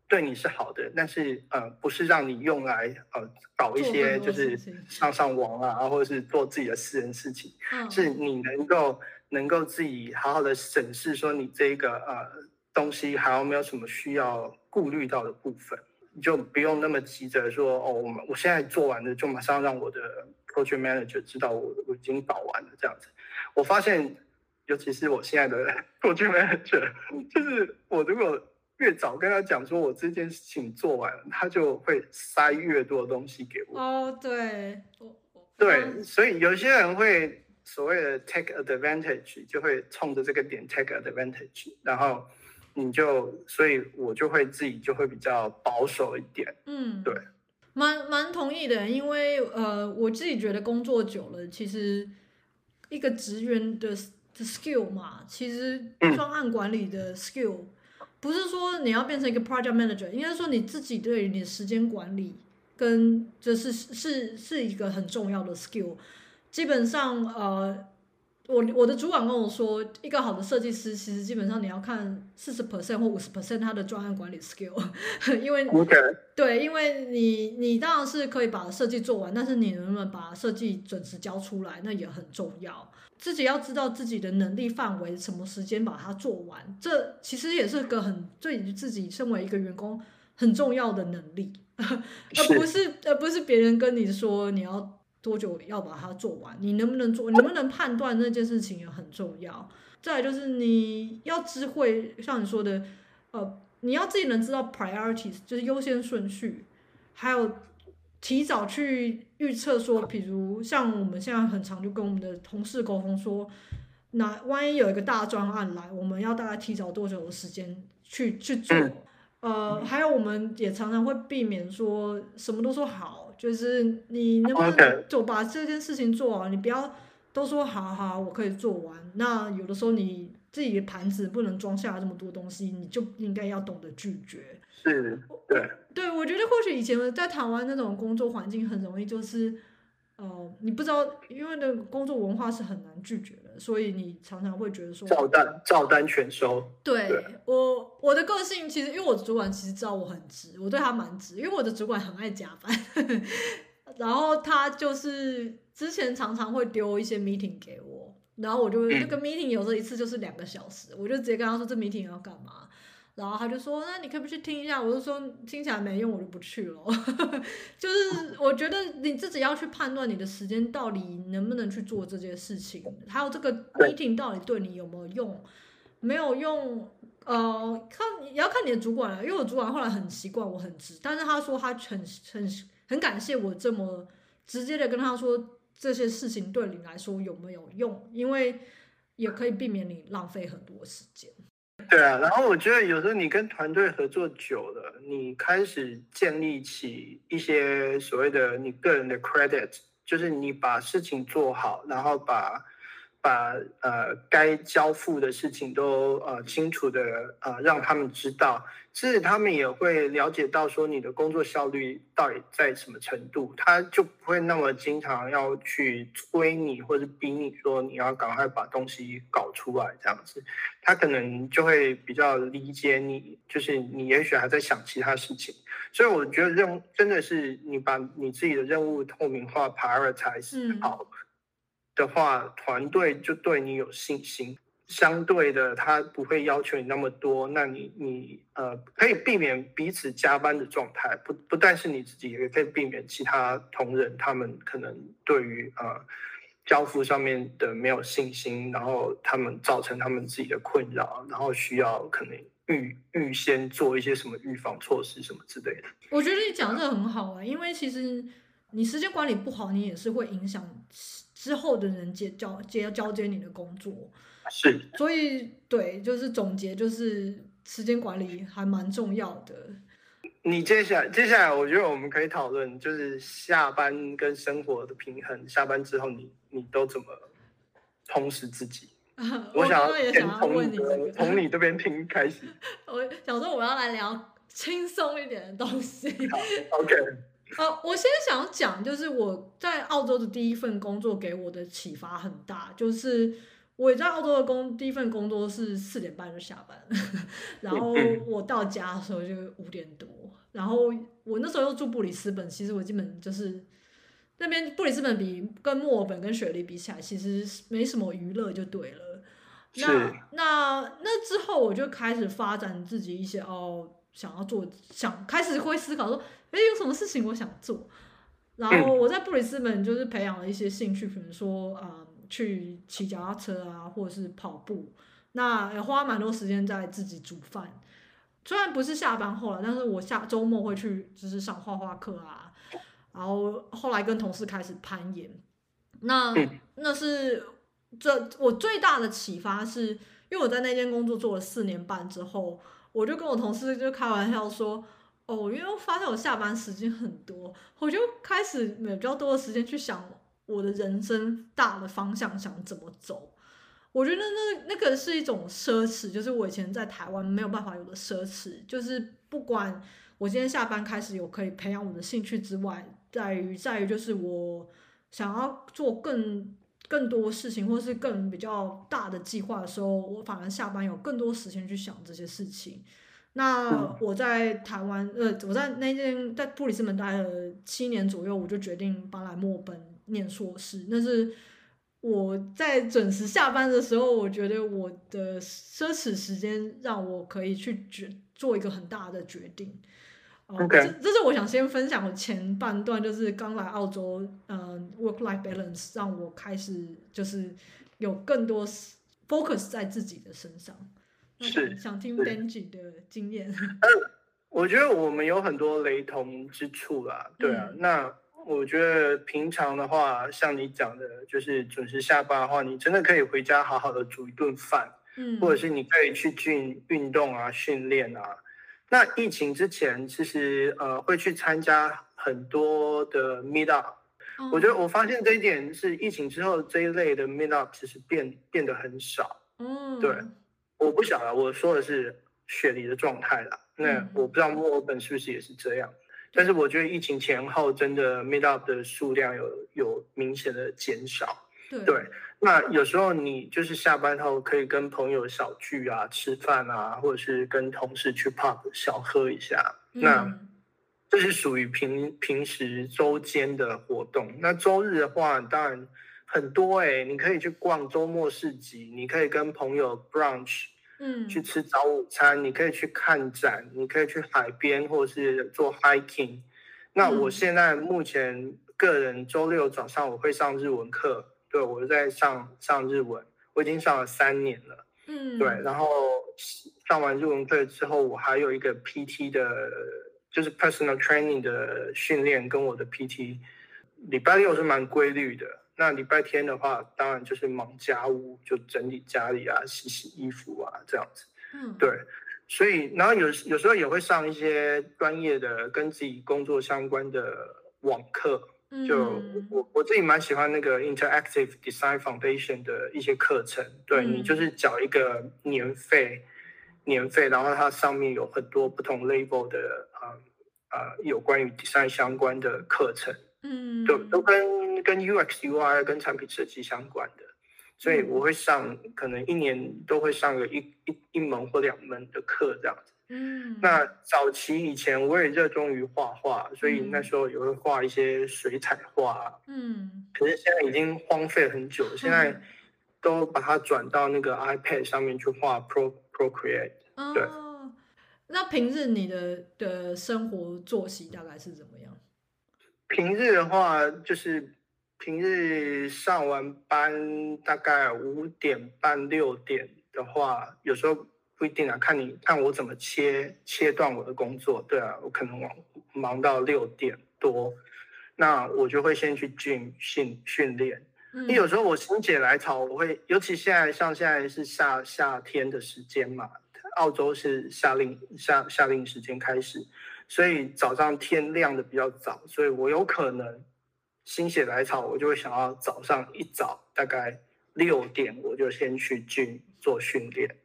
对你是好的，但是呃，不是让你用来呃搞一些就是上上网啊，或者是做自己的私人事情，嗯、是你能够能够自己好好的审视，说你这个呃东西还有没有什么需要顾虑到的部分，你就不用那么急着说哦，我们我现在做完了，就马上让我的 project manager 知道我我已经搞完了这样子。我发现，尤其是我现在的 project manager，就是我如果。越早跟他讲说我这件事情做完了，他就会塞越多东西给我。哦，对，对，所以有些人会所谓的 take advantage，就会冲着这个点 take advantage，然后你就，所以我就会自己就会比较保守一点。嗯，对，蛮蛮同意的，因为呃，我自己觉得工作久了，其实一个职员的的 skill 嘛，其实专案管理的 skill。嗯不是说你要变成一个 project manager，应该说你自己对于你的时间管理跟这是是是一个很重要的 skill。基本上呃，我我的主管跟我说，一个好的设计师其实基本上你要看四十 percent 或五十 percent 他的专案管理 skill，因为.对，因为你你当然是可以把设计做完，但是你能不能把设计准时交出来，那也很重要。自己要知道自己的能力范围，什么时间把它做完，这其实也是个很对你自己身为一个员工很重要的能力，而不是而不是别人跟你说你要。多久要把它做完？你能不能做？能不能判断那件事情也很重要。再来就是你要知会，像你说的，呃，你要自己能知道 priorities，就是优先顺序，还有提早去预测说，比如像我们现在很常就跟我们的同事沟通说，那万一有一个大专案来，我们要大概提早多久的时间去去做？呃，还有我们也常常会避免说什么都说好。就是你能不能就把这件事情做好？你不要都说好好，我可以做完。那有的时候你自己的盘子不能装下这么多东西，你就应该要懂得拒绝。是，对，对，我觉得或许以前在台湾那种工作环境很容易就是，呃，你不知道，因为的工作文化是很难拒绝的，所以你常常会觉得说照单照单全收。对，对我。我的个性其实，因为我的主管其实知道我很直，我对他蛮直，因为我的主管很爱加班，然后他就是之前常常会丢一些 meeting 给我，然后我就那个 meeting 有时候一次就是两个小时，我就直接跟他说这 meeting 要干嘛，然后他就说那你可不可以去听一下，我就说听起来没用，我就不去了。就是 我觉得你自己要去判断你的时间到底能不能去做这件事情，还有这个 meeting 到底对你有没有用，没有用。呃，看也要看你的主管了，因为我主管后来很习惯我很直，但是他说他很很很感谢我这么直接的跟他说这些事情对你来说有没有用，因为也可以避免你浪费很多时间。对啊，然后我觉得有时候你跟团队合作久了，你开始建立起一些所谓的你个人的 credit，就是你把事情做好，然后把。把呃该交付的事情都呃清楚的呃让他们知道，其实他们也会了解到说你的工作效率到底在什么程度，他就不会那么经常要去催你或者逼你说你要赶快把东西搞出来这样子，他可能就会比较理解你，就是你也许还在想其他事情，所以我觉得任务真的是你把你自己的任务透明化 prioritize 好。嗯的话，团队就对你有信心。相对的，他不会要求你那么多。那你你呃，可以避免彼此加班的状态。不不但是你自己，也可以避免其他同仁他们可能对于呃交付上面的没有信心，然后他们造成他们自己的困扰，然后需要可能预预先做一些什么预防措施什么之类的。我觉得你讲的很好啊，因为其实你时间管理不好，你也是会影响。之后的人接交接交接你的工作，是，所以对，就是总结，就是时间管理还蛮重要的。你接下来接下来，我觉得我们可以讨论，就是下班跟生活的平衡。下班之后你，你你都怎么充实自己？啊、我想要先从你从你这边听开始。我想说，我要来聊轻松一点的东西。OK。呃，我先想讲，就是我在澳洲的第一份工作给我的启发很大，就是我在澳洲的工第一份工作是四点半就下班，然后我到家的时候就五点多，然后我那时候又住布里斯本，其实我基本就是那边布里斯本比跟墨尔本跟雪梨比起来，其实没什么娱乐就对了。那那那之后我就开始发展自己一些哦。想要做，想开始会思考说，哎，有什么事情我想做？然后我在布里斯本就是培养了一些兴趣，比如说啊、呃，去骑脚踏车啊，或者是跑步。那也花蛮多时间在自己煮饭。虽然不是下班后了，但是我下周末会去，就是上画画课啊。然后后来跟同事开始攀岩。那那是这我最大的启发是，因为我在那间工作做了四年半之后。我就跟我同事就开玩笑说，哦，因为我发现我下班时间很多，我就开始有比较多的时间去想我的人生大的方向想怎么走。我觉得那那个是一种奢侈，就是我以前在台湾没有办法有的奢侈。就是不管我今天下班开始有可以培养我的兴趣之外，在于在于就是我想要做更更多事情，或是更比较大的计划的时候，我反而下班有更多时间去想这些事情。那我在台湾，呃，我在那间在布里斯本待了七年左右，我就决定搬来墨本念硕士。那是我在准时下班的时候，我觉得我的奢侈时间让我可以去决做一个很大的决定。OK，这这是我想先分享我前半段，就是刚来澳洲，嗯、呃，work-life balance 让我开始就是有更多 focus 在自己的身上。是想听 Benji 的经验。呃，我觉得我们有很多雷同之处啦。对啊，嗯、那我觉得平常的话，像你讲的，就是准时下班的话，你真的可以回家好好的煮一顿饭，嗯，或者是你可以去进运动啊，训练啊。那疫情之前，其实呃会去参加很多的 meet up，嗯。我觉得我发现这一点是疫情之后这一类的 meet up 其实变变得很少。嗯，对，我不晓得，我说的是雪梨的状态啦。那我不知道墨尔本是不是也是这样，嗯。但是我觉得疫情前后真的 meet up 的数量有有明显的减少。对。对那有时候你就是下班后可以跟朋友小聚啊，吃饭啊，或者是跟同事去 pub 小喝一下。嗯、那这是属于平平时周间的活动。那周日的话，当然很多哎、欸，你可以去逛周末市集，你可以跟朋友 brunch，嗯，去吃早午餐，你可以去看展，你可以去海边或者是做 hiking。那我现在目前个人周六早上我会上日文课。对，我在上上日文，我已经上了三年了。嗯，对，然后上完日文课之后，我还有一个 PT 的，就是 personal training 的训练，跟我的 PT。礼拜六是蛮规律的，那礼拜天的话，当然就是忙家务，就整理家里啊，洗洗衣服啊，这样子。嗯，对，所以然后有有时候也会上一些专业的跟自己工作相关的网课。就我我自己蛮喜欢那个 Interactive Design Foundation 的一些课程，对、嗯、你就是缴一个年费，年费，然后它上面有很多不同 level 的啊啊、呃呃、有关于 design 相关的课程，嗯，都都跟跟 UX UI 跟产品设计相关的，所以我会上可能一年都会上个一一一门或两门的课这样子。嗯，那早期以前我也热衷于画画，所以那时候也会画一些水彩画。嗯，可是现在已经荒废很久，现在都把它转到那个 iPad 上面去画 Pro Procreate。对。哦，那平日你的的生活作息大概是怎么样？平日的话，就是平日上完班大概五点半六点的话，有时候。不一定啊，看你看我怎么切切断我的工作，对啊，我可能忙忙到六点多，那我就会先去 gym 训训练。你、嗯、有时候我心血来潮，我会，尤其现在像现在是夏夏天的时间嘛，澳洲是夏令夏夏令时间开始，所以早上天亮的比较早，所以我有可能心血来潮，我就会想要早上一早大概六点，我就先去 gym 做训练。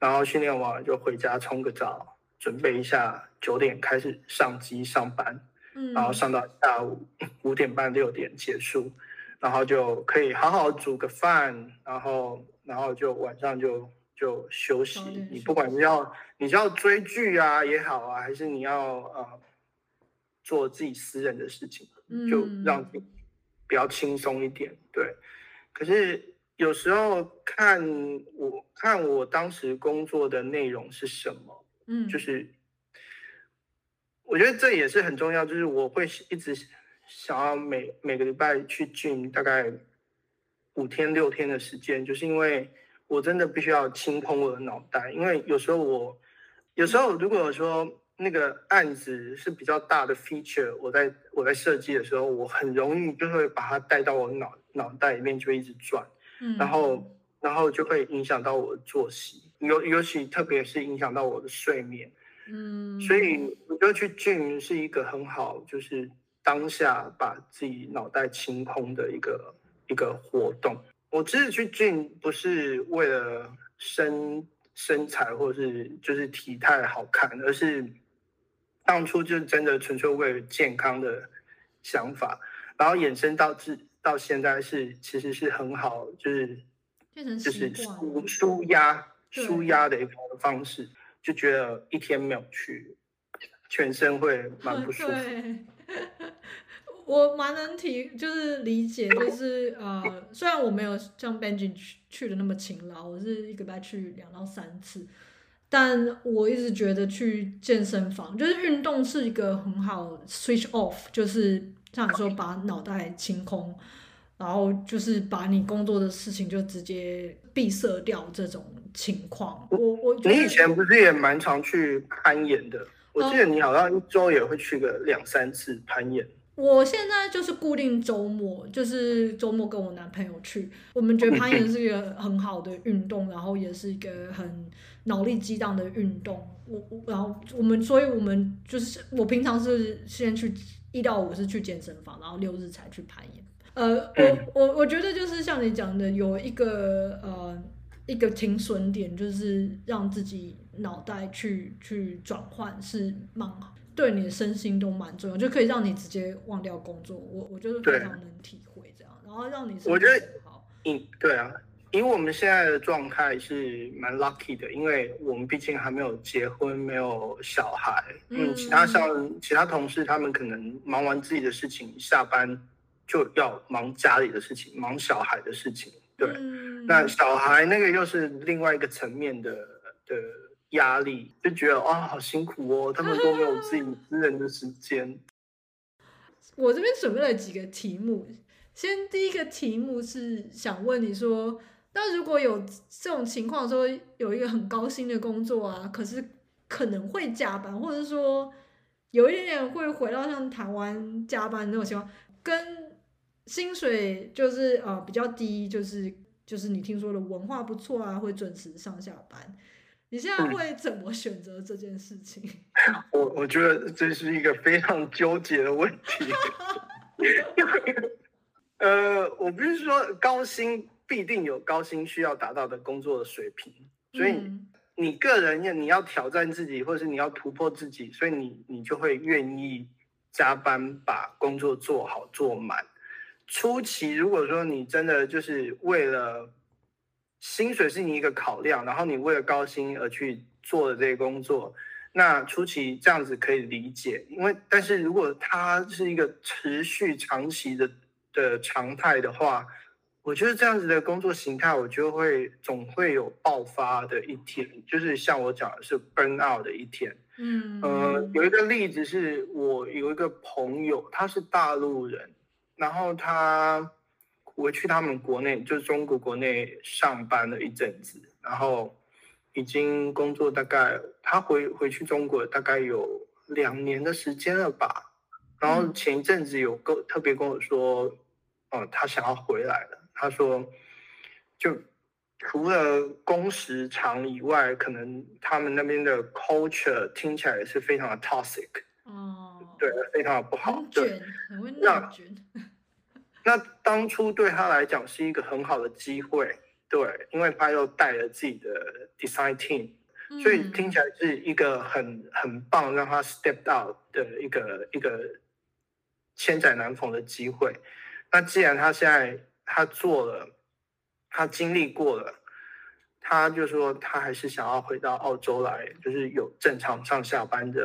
然后训练完就回家冲个澡，准备一下九点开始上机上班，嗯，然后上到下午五点半六点结束，然后就可以好好煮个饭，然后然后就晚上就就休息。你不管是要你是要追剧啊也好啊，还是你要呃做自己私人的事情，就让自己比较轻松一点。对，可是。有时候看我看我当时工作的内容是什么，嗯，就是我觉得这也是很重要，就是我会一直想要每每个礼拜去 gym 大概五天六天的时间，就是因为我真的必须要清空我的脑袋，因为有时候我有时候如果说那个案子是比较大的 feature，我在我在设计的时候，我很容易就会把它带到我脑脑袋里面，就会一直转。然后，然后就会影响到我的作息，尤尤其特别是影响到我的睡眠。嗯，所以我觉得去 gym 是一个很好，就是当下把自己脑袋清空的一个一个活动。我其实去 gym 不是为了身身材或是就是体态好看，而是当初就真的纯粹为了健康的想法，然后衍生到至。到现在是其实是很好，就是就是舒舒压舒压的一个方式，就觉得一天没有去，全身会蛮不舒服。我蛮能体，就是理解，就是呃，虽然我没有像 Benji 去去的那么勤劳，我是一个礼拜去两到三次。但我一直觉得去健身房就是运动是一个很好 switch off，就是像你说把脑袋清空，然后就是把你工作的事情就直接闭塞掉这种情况。我我你以前不是也蛮常去攀岩的？我记得你好像一周也会去个两三次攀岩。我现在就是固定周末，就是周末跟我男朋友去。我们觉得攀岩是一个很好的运动，然后也是一个很脑力激荡的运动。我我然后我们，所以我们就是我平常是先去一到五是去健身房，然后六日才去攀岩。呃，我我我觉得就是像你讲的，有一个呃一个停损点，就是让自己脑袋去去转换是蛮好。对你的身心都蛮重要，就可以让你直接忘掉工作。我我就是非常能体会这样，然后让你我觉得嗯，对啊，因为我们现在的状态是蛮 lucky 的，因为我们毕竟还没有结婚，没有小孩。嗯，其他像其他同事，他们可能忙完自己的事情，下班就要忙家里的事情，忙小孩的事情。对，嗯、那小孩那个又是另外一个层面的的。压力就觉得啊、哦，好辛苦哦，他们都没有自己私人的时间。我这边准备了几个题目，先第一个题目是想问你说，那如果有这种情况，说有一个很高薪的工作啊，可是可能会加班，或者说有一点点会回到像台湾加班那种情况，跟薪水就是呃比较低，就是就是你听说的文化不错啊，会准时上下班。你现在会怎么选择这件事情？嗯、我我觉得这是一个非常纠结的问题。呃，我不是说高薪必定有高薪需要达到的工作的水平，所以你个人要你要挑战自己，或者是你要突破自己，所以你你就会愿意加班把工作做好做满。初期如果说你真的就是为了。薪水是你一个考量，然后你为了高薪而去做的这个工作，那初期这样子可以理解，因为但是如果它是一个持续长期的的常态的话，我觉得这样子的工作形态，我就会总会有爆发的一天，就是像我讲的是 burn out 的一天。嗯，呃，有一个例子是我有一个朋友，他是大陆人，然后他。我去他们国内，就是中国国内上班了一阵子，然后已经工作大概他回回去中国大概有两年的时间了吧。然后前一阵子有跟特别跟我说，哦，他想要回来了。他说，就除了工时长以外，可能他们那边的 culture 听起来也是非常的 toxic。哦，对，非常的不好，很卷，很会内卷。那当初对他来讲是一个很好的机会，对，因为他又带了自己的 design team，所以听起来是一个很很棒让他 step out 的一个一个千载难逢的机会。那既然他现在他做了，他经历过了，他就说他还是想要回到澳洲来，就是有正常上下班的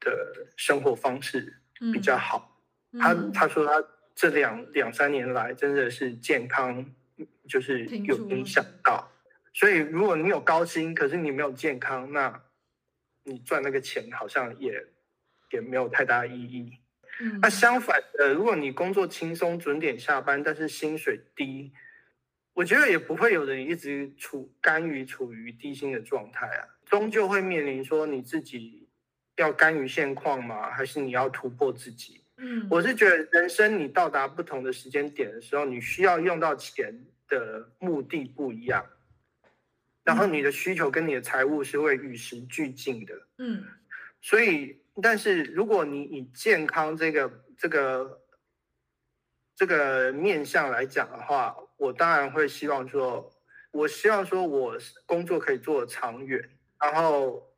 的生活方式比较好。他他说他。这两两三年来，真的是健康就是有影响到，所以如果你有高薪，可是你没有健康，那你赚那个钱好像也也没有太大意义。嗯，那相反的，如果你工作轻松，准点下班，但是薪水低，我觉得也不会有人一直处甘于处于低薪的状态啊，终究会面临说你自己要甘于现况吗？还是你要突破自己？嗯，我是觉得人生你到达不同的时间点的时候，你需要用到钱的目的不一样，然后你的需求跟你的财务是会与时俱进的。嗯，所以，但是如果你以健康这个这个这个面向来讲的话，我当然会希望说，我希望说我工作可以做得长远，然后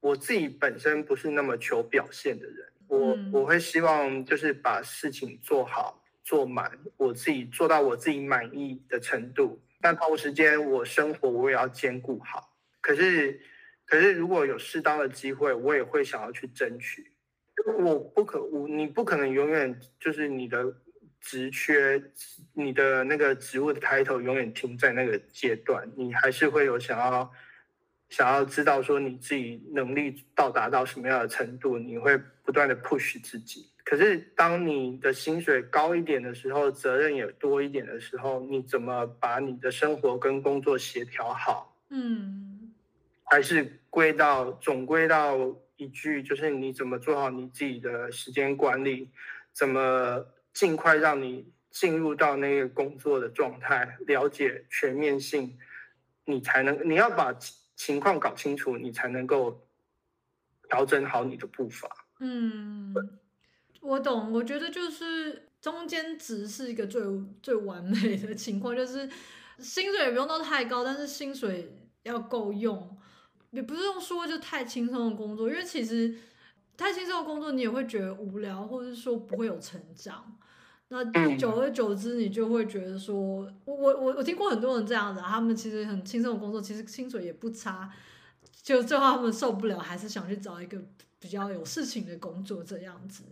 我自己本身不是那么求表现的人。我我会希望就是把事情做好做满，我自己做到我自己满意的程度。但同时间，我生活我也要兼顾好。可是，可是如果有适当的机会，我也会想要去争取。我不可，我你不可能永远就是你的职缺，你的那个职务的 title 永远停在那个阶段，你还是会有想要想要知道说你自己能力到达到什么样的程度，你会不断的 push 自己。可是，当你的薪水高一点的时候，责任也多一点的时候，你怎么把你的生活跟工作协调好？嗯，还是归到总归到一句，就是你怎么做好你自己的时间管理，怎么尽快让你进入到那个工作的状态，了解全面性，你才能你要把情况搞清楚，你才能够调整好你的步伐。嗯。我懂，我觉得就是中间值是一个最最完美的情况，就是薪水也不用到太高，但是薪水要够用，也不是用说就太轻松的工作，因为其实太轻松的工作你也会觉得无聊，或者是说不会有成长。那久而久之，你就会觉得说，我我我听过很多人这样子，他们其实很轻松的工作，其实薪水也不差，就最后他们受不了，还是想去找一个。比较有事情的工作这样子，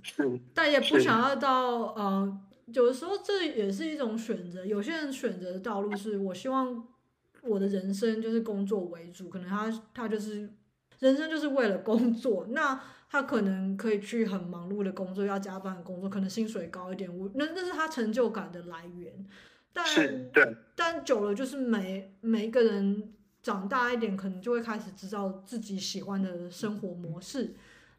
但也不想要到呃，有的时候这也是一种选择。有些人选择的道路是我希望我的人生就是工作为主，可能他他就是人生就是为了工作，那他可能可以去很忙碌的工作，要加班的工作，可能薪水高一点，我那那是他成就感的来源。但对，但久了就是每每一个人长大一点，可能就会开始知道自己喜欢的生活模式。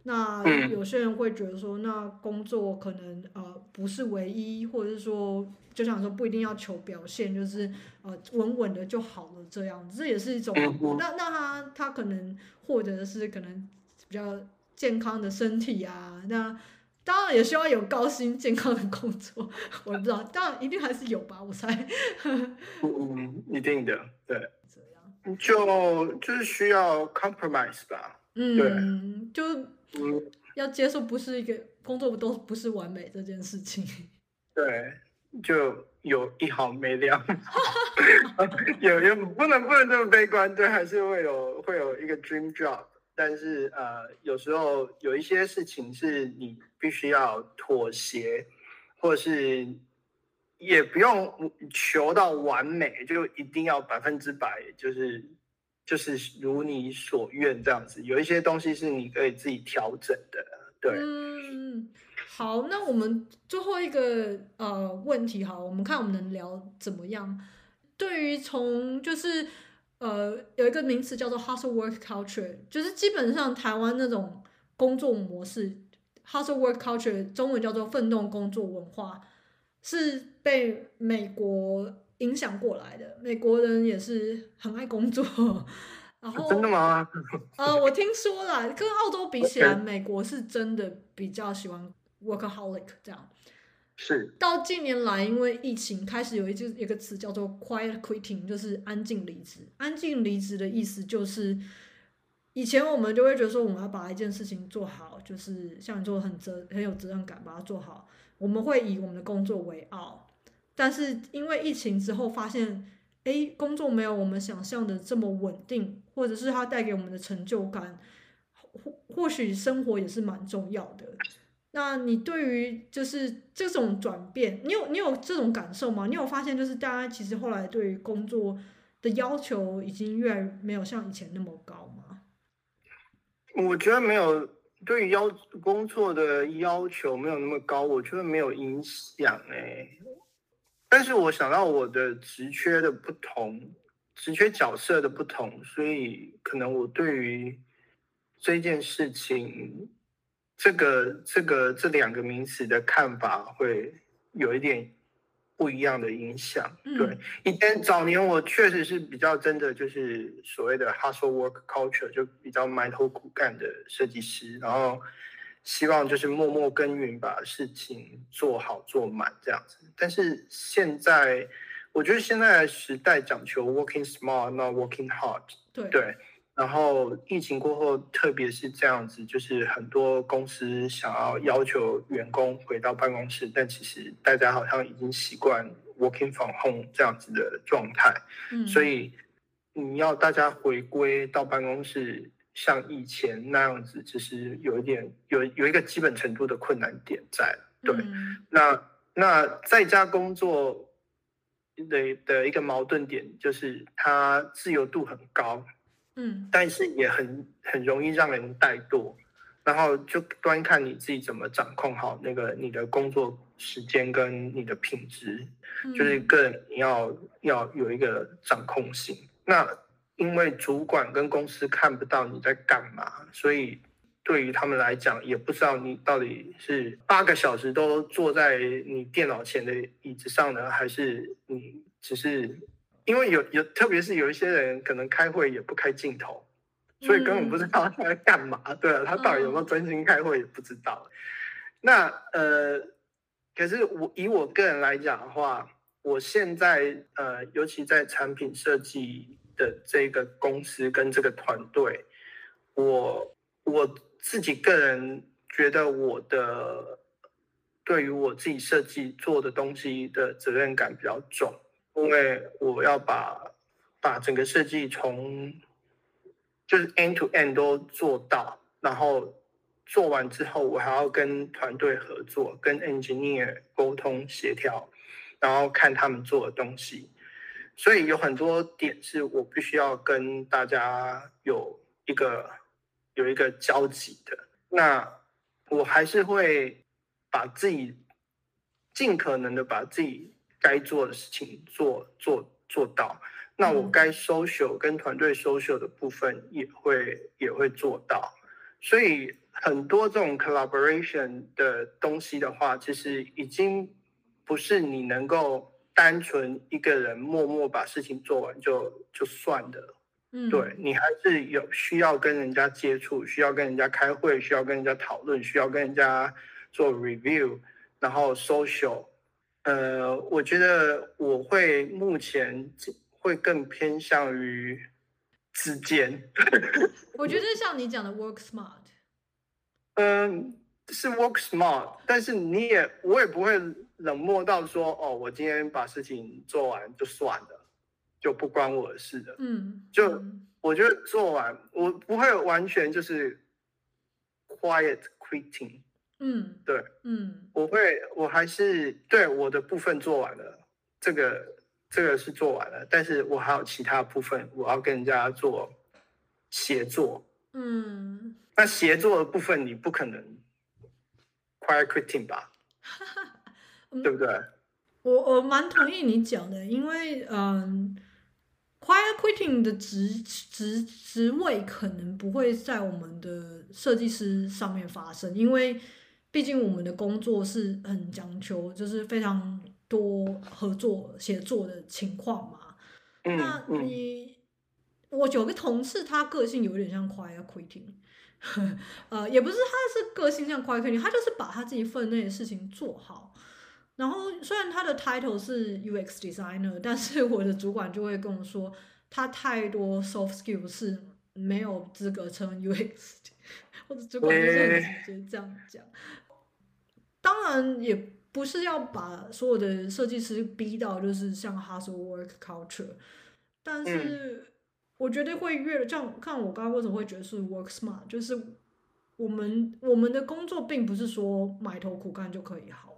那有些人会觉得说，那工作可能呃不是唯一，或者是说，就想说不一定要求表现，就是呃稳稳的就好了这样子，这也是一种。那那他他可能获得的是可能比较健康的身体啊，那当然也希望有高薪健康的工作，我不知道，当然一定还是有吧，我猜。嗯，一定的，对。这样。就就是需要 compromise 吧。嗯，就。要接受不是一个工作都不是完美这件事情，对，就有一好没两好，有有不能不能这么悲观，对，还是会有会有一个 dream job，但是呃，有时候有一些事情是你必须要妥协，或是也不用求到完美，就一定要百分之百，就是。就是如你所愿这样子，有一些东西是你可以自己调整的，对。嗯，好，那我们最后一个呃问题，好，我们看我们能聊怎么样？对于从就是呃有一个名词叫做 hustle work culture，就是基本上台湾那种工作模式，hustle work culture 中文叫做奋斗工作文化，是被美国。影响过来的美国人也是很爱工作，然后真的吗？呃，我听说了，跟澳洲比起来，美国是真的比较喜欢 workaholic 这样。是。到近年来，因为疫情开始有一句一个词叫做 quiet quitting，就是安静离职。安静离职的意思就是，以前我们就会觉得说，我们要把一件事情做好，就是像你做的很责很有责任感，把它做好。我们会以我们的工作为傲。但是因为疫情之后发现，哎，工作没有我们想象的这么稳定，或者是它带给我们的成就感，或或许生活也是蛮重要的。那你对于就是这种转变，你有你有这种感受吗？你有发现就是大家其实后来对于工作的要求已经越来越没有像以前那么高吗？我觉得没有，对于要工作的要求没有那么高，我觉得没有影响哎。但是我想到我的职缺的不同，职缺角色的不同，所以可能我对于这件事情，这个这个这两个名词的看法会有一点不一样的影响。对，以前早年我确实是比较真的就是所谓的 hustle work culture，就比较埋头苦干的设计师，然后。希望就是默默耕耘，把事情做好做满这样子。但是现在，我觉得现在的时代讲求 working smart，not working hard 对。对，然后疫情过后，特别是这样子，就是很多公司想要要求员工回到办公室，但其实大家好像已经习惯 working from home 这样子的状态，嗯，所以你要大家回归到办公室，像以前那样子，其实有一点有有一个基本程度的困难点在，对，嗯、那那在家工作的的一个矛盾点就是它自由度很高。嗯，但是也很很容易让人怠惰，然后就端看你自己怎么掌控好那个你的工作时间跟你的品质，嗯、就是个人你要要有一个掌控性。那因为主管跟公司看不到你在干嘛，所以对于他们来讲也不知道你到底是八个小时都坐在你电脑前的椅子上呢，还是你只是。因为有有，特别是有一些人可能开会也不开镜头，所以根本不知道他在干嘛。嗯、对啊，他到底有没有专心开会也不知道。嗯、那呃，可是我以我个人来讲的话，我现在呃，尤其在产品设计的这个公司跟这个团队，我我自己个人觉得我的对于我自己设计做的东西的责任感比较重。因为我要把把整个设计从就是 end to end 都做到，然后做完之后，我还要跟团队合作，跟 engineer 沟通协调，然后看他们做的东西。所以有很多点是我必须要跟大家有一个有一个交集的。那我还是会把自己尽可能的把自己。该做的事情做做做到，那我该 social 跟团队 social 的部分也会也会做到，所以很多这种 collaboration 的东西的话，其实已经不是你能够单纯一个人默默把事情做完就就算的，嗯，对，你还是有需要跟人家接触，需要跟人家开会，需要跟人家讨论，需要跟人家做 review，然后 social。呃，我觉得我会目前会更偏向于之间。我觉得像你讲的 work smart，嗯，是 work smart，但是你也我也不会冷漠到说，哦，我今天把事情做完就算了，就不关我的事的。嗯，就我觉得做完，我不会完全就是 quiet quitting。嗯，对，嗯，我会，我还是对我的部分做完了，这个这个是做完了，但是我还有其他部分，我要跟人家做协作，嗯，那协作的部分你不可能 quiet quitting 吧？嗯、对不对？我我蛮同意你讲的，因为嗯，quiet quitting 的职职职位可能不会在我们的设计师上面发生，因为。毕竟我们的工作是很讲求，就是非常多合作协作的情况嘛。嗯、那你，我有个同事，他个性有点像 quiet quitting，呃，也不是他是个性像 quiet quitting，他就是把他自己分内的事情做好。然后虽然他的 title 是 UX designer，但是我的主管就会跟我说，他太多 soft skills 是没有资格称 UX。我的主管就是直接这样讲。当然也不是要把所有的设计师逼到就是像 hustle work culture，但是我觉得会越这样看，我刚刚为什么会觉得是 work smart，就是我们我们的工作并不是说埋头苦干就可以好了，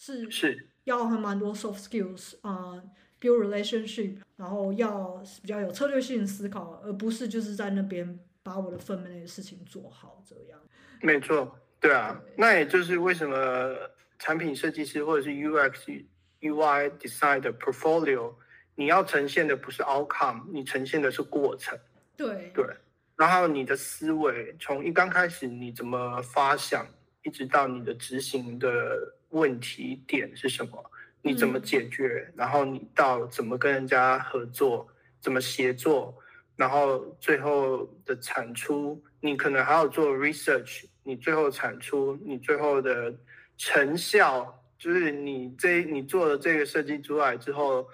是是要还蛮多 soft skills 啊、uh，build relationship，然后要比较有策略性思考，而不是就是在那边把我的分内的事情做好这样。没错。对啊，那也就是为什么产品设计师或者是 UX UI design 的 portfolio，你要呈现的不是 outcome，你呈现的是过程。对对，然后你的思维从一刚开始你怎么发想，一直到你的执行的问题点是什么，你怎么解决，嗯、然后你到怎么跟人家合作，怎么协作，然后最后的产出，你可能还要做 research。你最后产出，你最后的成效，就是你这你做的这个设计出来之后，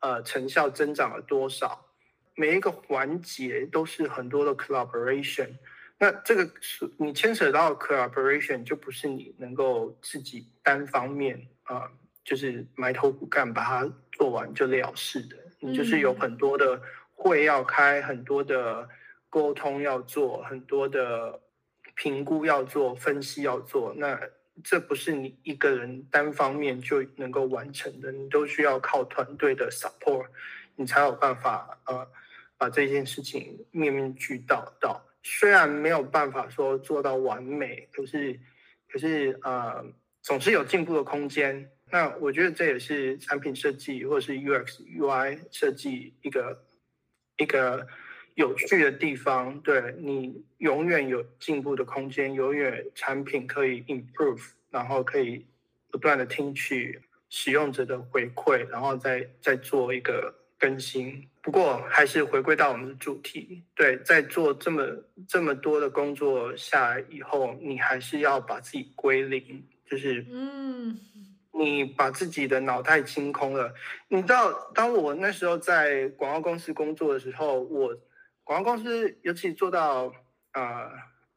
呃，成效增长了多少？每一个环节都是很多的 collaboration。那这个是你牵扯到 collaboration，就不是你能够自己单方面啊、呃，就是埋头苦干把它做完就了事的。你就是有很多的会要开，很多的沟通要做，很多的评估要做，分析要做。那这不是你一个人单方面就能够完成的，你都需要靠团队的 support，你才有办法呃把这件事情面面俱到到。虽然没有办法说做到完美，可是可是呃总是有进步的空间。那我觉得这也是产品设计或者是 UX UI 设计一个一个有趣的地方。对，你永远有进步的空间，永远产品可以 improve，然后可以不断的听取使用者的回馈，然后再再做一个更新。不过还是回归到我们的主题，对，在做这么这么多的工作下来以后，你还是要把自己归零，就是嗯。你把自己的脑袋清空了。你知道，当我那时候在广告公司工作的时候，我广告公司尤其做到呃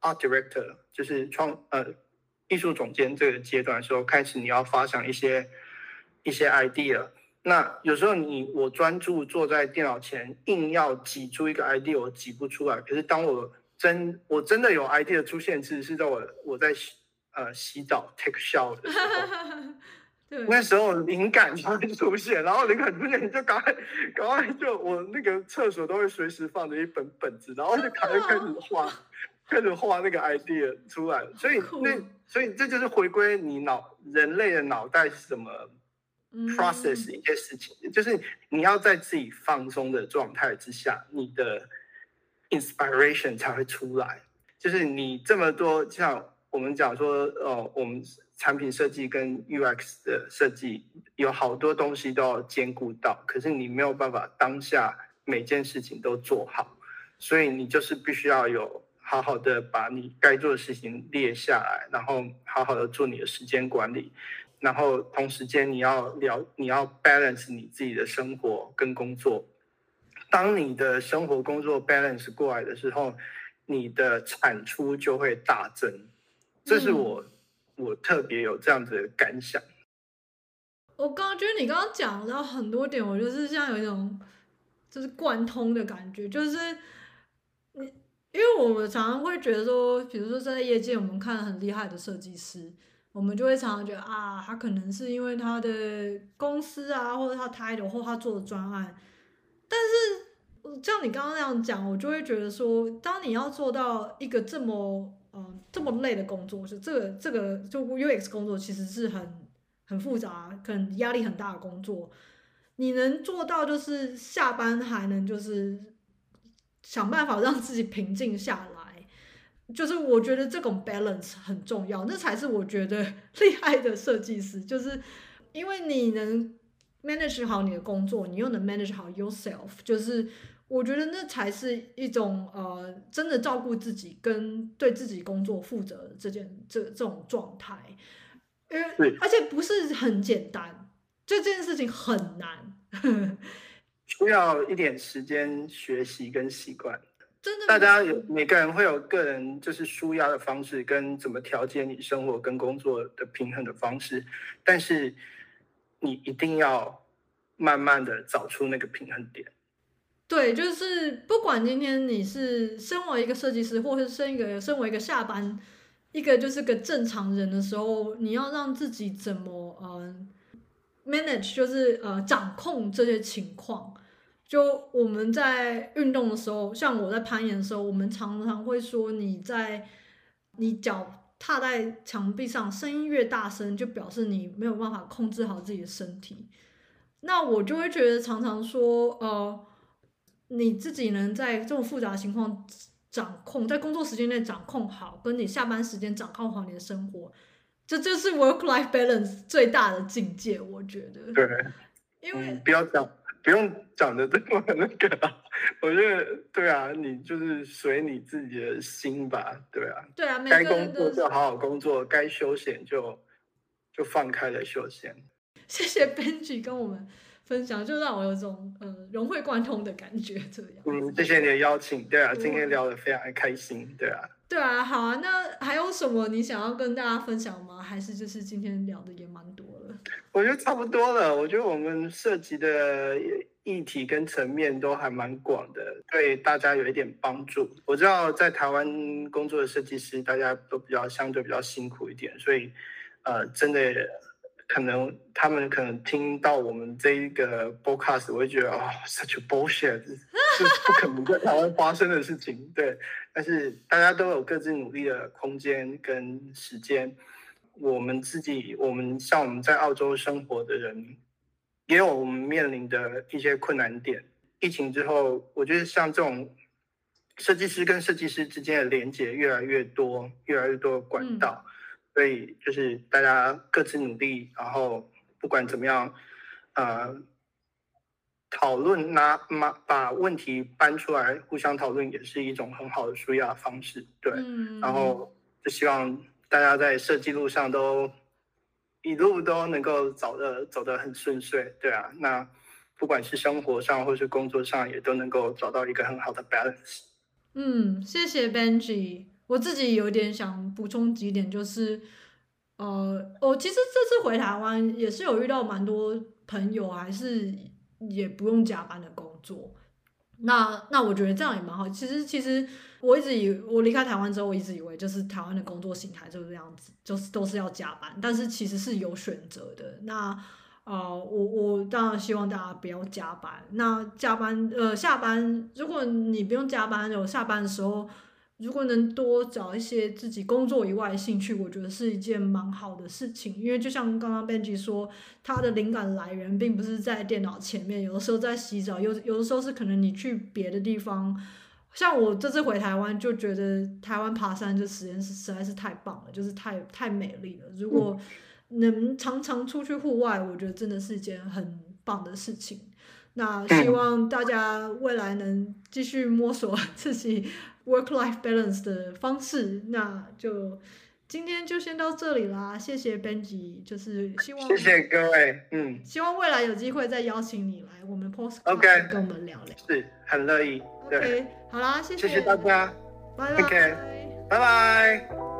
art director，就是创呃艺术总监这个阶段的时候，开始你要发想一些一些 idea。那有时候你我专注坐在电脑前，硬要挤出一个 idea，我挤不出来。可是当我真我真的有 idea 出现，其实是在我我在洗呃洗澡 take shower 的时候。那时候灵感就会出现，然后灵感出现你就赶快赶快就我那个厕所都会随时放着一本本子，然后就赶快开始画，开始画那个 idea 出来。所以那所以这就是回归你脑人类的脑袋是怎么 process 一些事情，就是你要在自己放松的状态之下，你的 inspiration 才会出来。就是你这么多像我们讲说哦，我们。产品设计跟 UX 的设计有好多东西都要兼顾到，可是你没有办法当下每件事情都做好，所以你就是必须要有好好的把你该做的事情列下来，然后好好的做你的时间管理，然后同时间你要聊，你要 balance 你自己的生活跟工作。当你的生活工作 balance 过来的时候，你的产出就会大增。这是我。嗯我特别有这样子的感想。我刚刚觉得你刚刚讲到很多点，我就是像有一种就是贯通的感觉，就是你因为我们常常会觉得说，比如说在业界，我们看很厉害的设计师，我们就会常常觉得啊，他可能是因为他的公司啊，或者他 title 或他做的专案。但是像你刚刚那样讲，我就会觉得说，当你要做到一个这么。嗯，这么累的工作是这个这个就 UX 工作其实是很很复杂，可能压力很大的工作。你能做到就是下班还能就是想办法让自己平静下来，就是我觉得这种 balance 很重要，那才是我觉得 厉害的设计师，就是因为你能 manage 好你的工作，你又能 manage 好 yourself，就是。我觉得那才是一种呃，真的照顾自己跟对自己工作负责的这件这这种状态，因为而且不是很简单，就这件事情很难，需要一点时间学习跟习惯。真的，大家有每个人会有个人就是舒压的方式，跟怎么调节你生活跟工作的平衡的方式，但是你一定要慢慢的找出那个平衡点。对，就是不管今天你是身为一个设计师，或是身一个身为一个下班一个就是个正常人的时候，你要让自己怎么呃 manage，就是呃掌控这些情况。就我们在运动的时候，像我在攀岩的时候，我们常常会说，你在你脚踏在墙壁上，声音越大声，就表示你没有办法控制好自己的身体。那我就会觉得常常说呃。你自己能在这种复杂的情况掌控，在工作时间内掌控好，跟你下班时间掌控好你的生活，这就是 work-life balance 最大的境界，我觉得。对，因为、嗯、不要讲，不用讲的这么那个，我觉得对啊，你就是随你自己的心吧，对啊。对啊，该工作就好好工作，该休闲就就放开了休闲。谢谢 Benji 跟我们。分享，就让我有种呃融会贯通的感觉。这样，嗯，谢谢你的邀请。对啊，今天聊得非常的开心。对啊，对啊，好啊。那还有什么你想要跟大家分享吗？还是就是今天聊的也蛮多了？我觉得差不多了。我觉得我们涉及的议题跟层面都还蛮广的，对大家有一点帮助。我知道在台湾工作的设计师，大家都比较相对比较辛苦一点，所以呃，真的。可能他们可能听到我们这一个 podcast，我会觉得啊、oh，such a bullshit，是不可能在台湾发生的事情。对，但是大家都有各自努力的空间跟时间。我们自己，我们像我们在澳洲生活的人，也有我们面临的一些困难点。疫情之后，我觉得像这种设计师跟设计师之间的连接越来越多，越来越多的管道。嗯所以就是大家各自努力，然后不管怎么样，呃，讨论拿把把问题搬出来，互相讨论也是一种很好的舒压方式。对，嗯、然后就希望大家在设计路上都一路都能够走得走得很顺遂。对啊，那不管是生活上或是工作上，也都能够找到一个很好的 balance。嗯，谢谢 Benji。我自己有点想补充几点，就是，呃，我其实这次回台湾也是有遇到蛮多朋友，还是也不用加班的工作。那那我觉得这样也蛮好。其实其实我一直以我离开台湾之后，我一直以为就是台湾的工作形态就是这样子，就是都是要加班，但是其实是有选择的。那呃，我我当然希望大家不要加班。那加班呃下班，如果你不用加班，有下班的时候。如果能多找一些自己工作以外的兴趣，我觉得是一件蛮好的事情。因为就像刚刚 Benji 说，他的灵感来源并不是在电脑前面，有的时候在洗澡，有有的时候是可能你去别的地方。像我这次回台湾，就觉得台湾爬山这实验室实在是太棒了，就是太太美丽了。如果能常常出去户外，我觉得真的是一件很棒的事情。那希望大家未来能继续摸索 自己。Work-life balance 的方式，那就今天就先到这里啦。谢谢 Benji，就是希望谢谢各位，嗯，希望未来有机会再邀请你来我们 Post OK 跟我们聊聊，是很乐意。OK，好啦，谢谢，谢谢大家，拜拜，拜拜。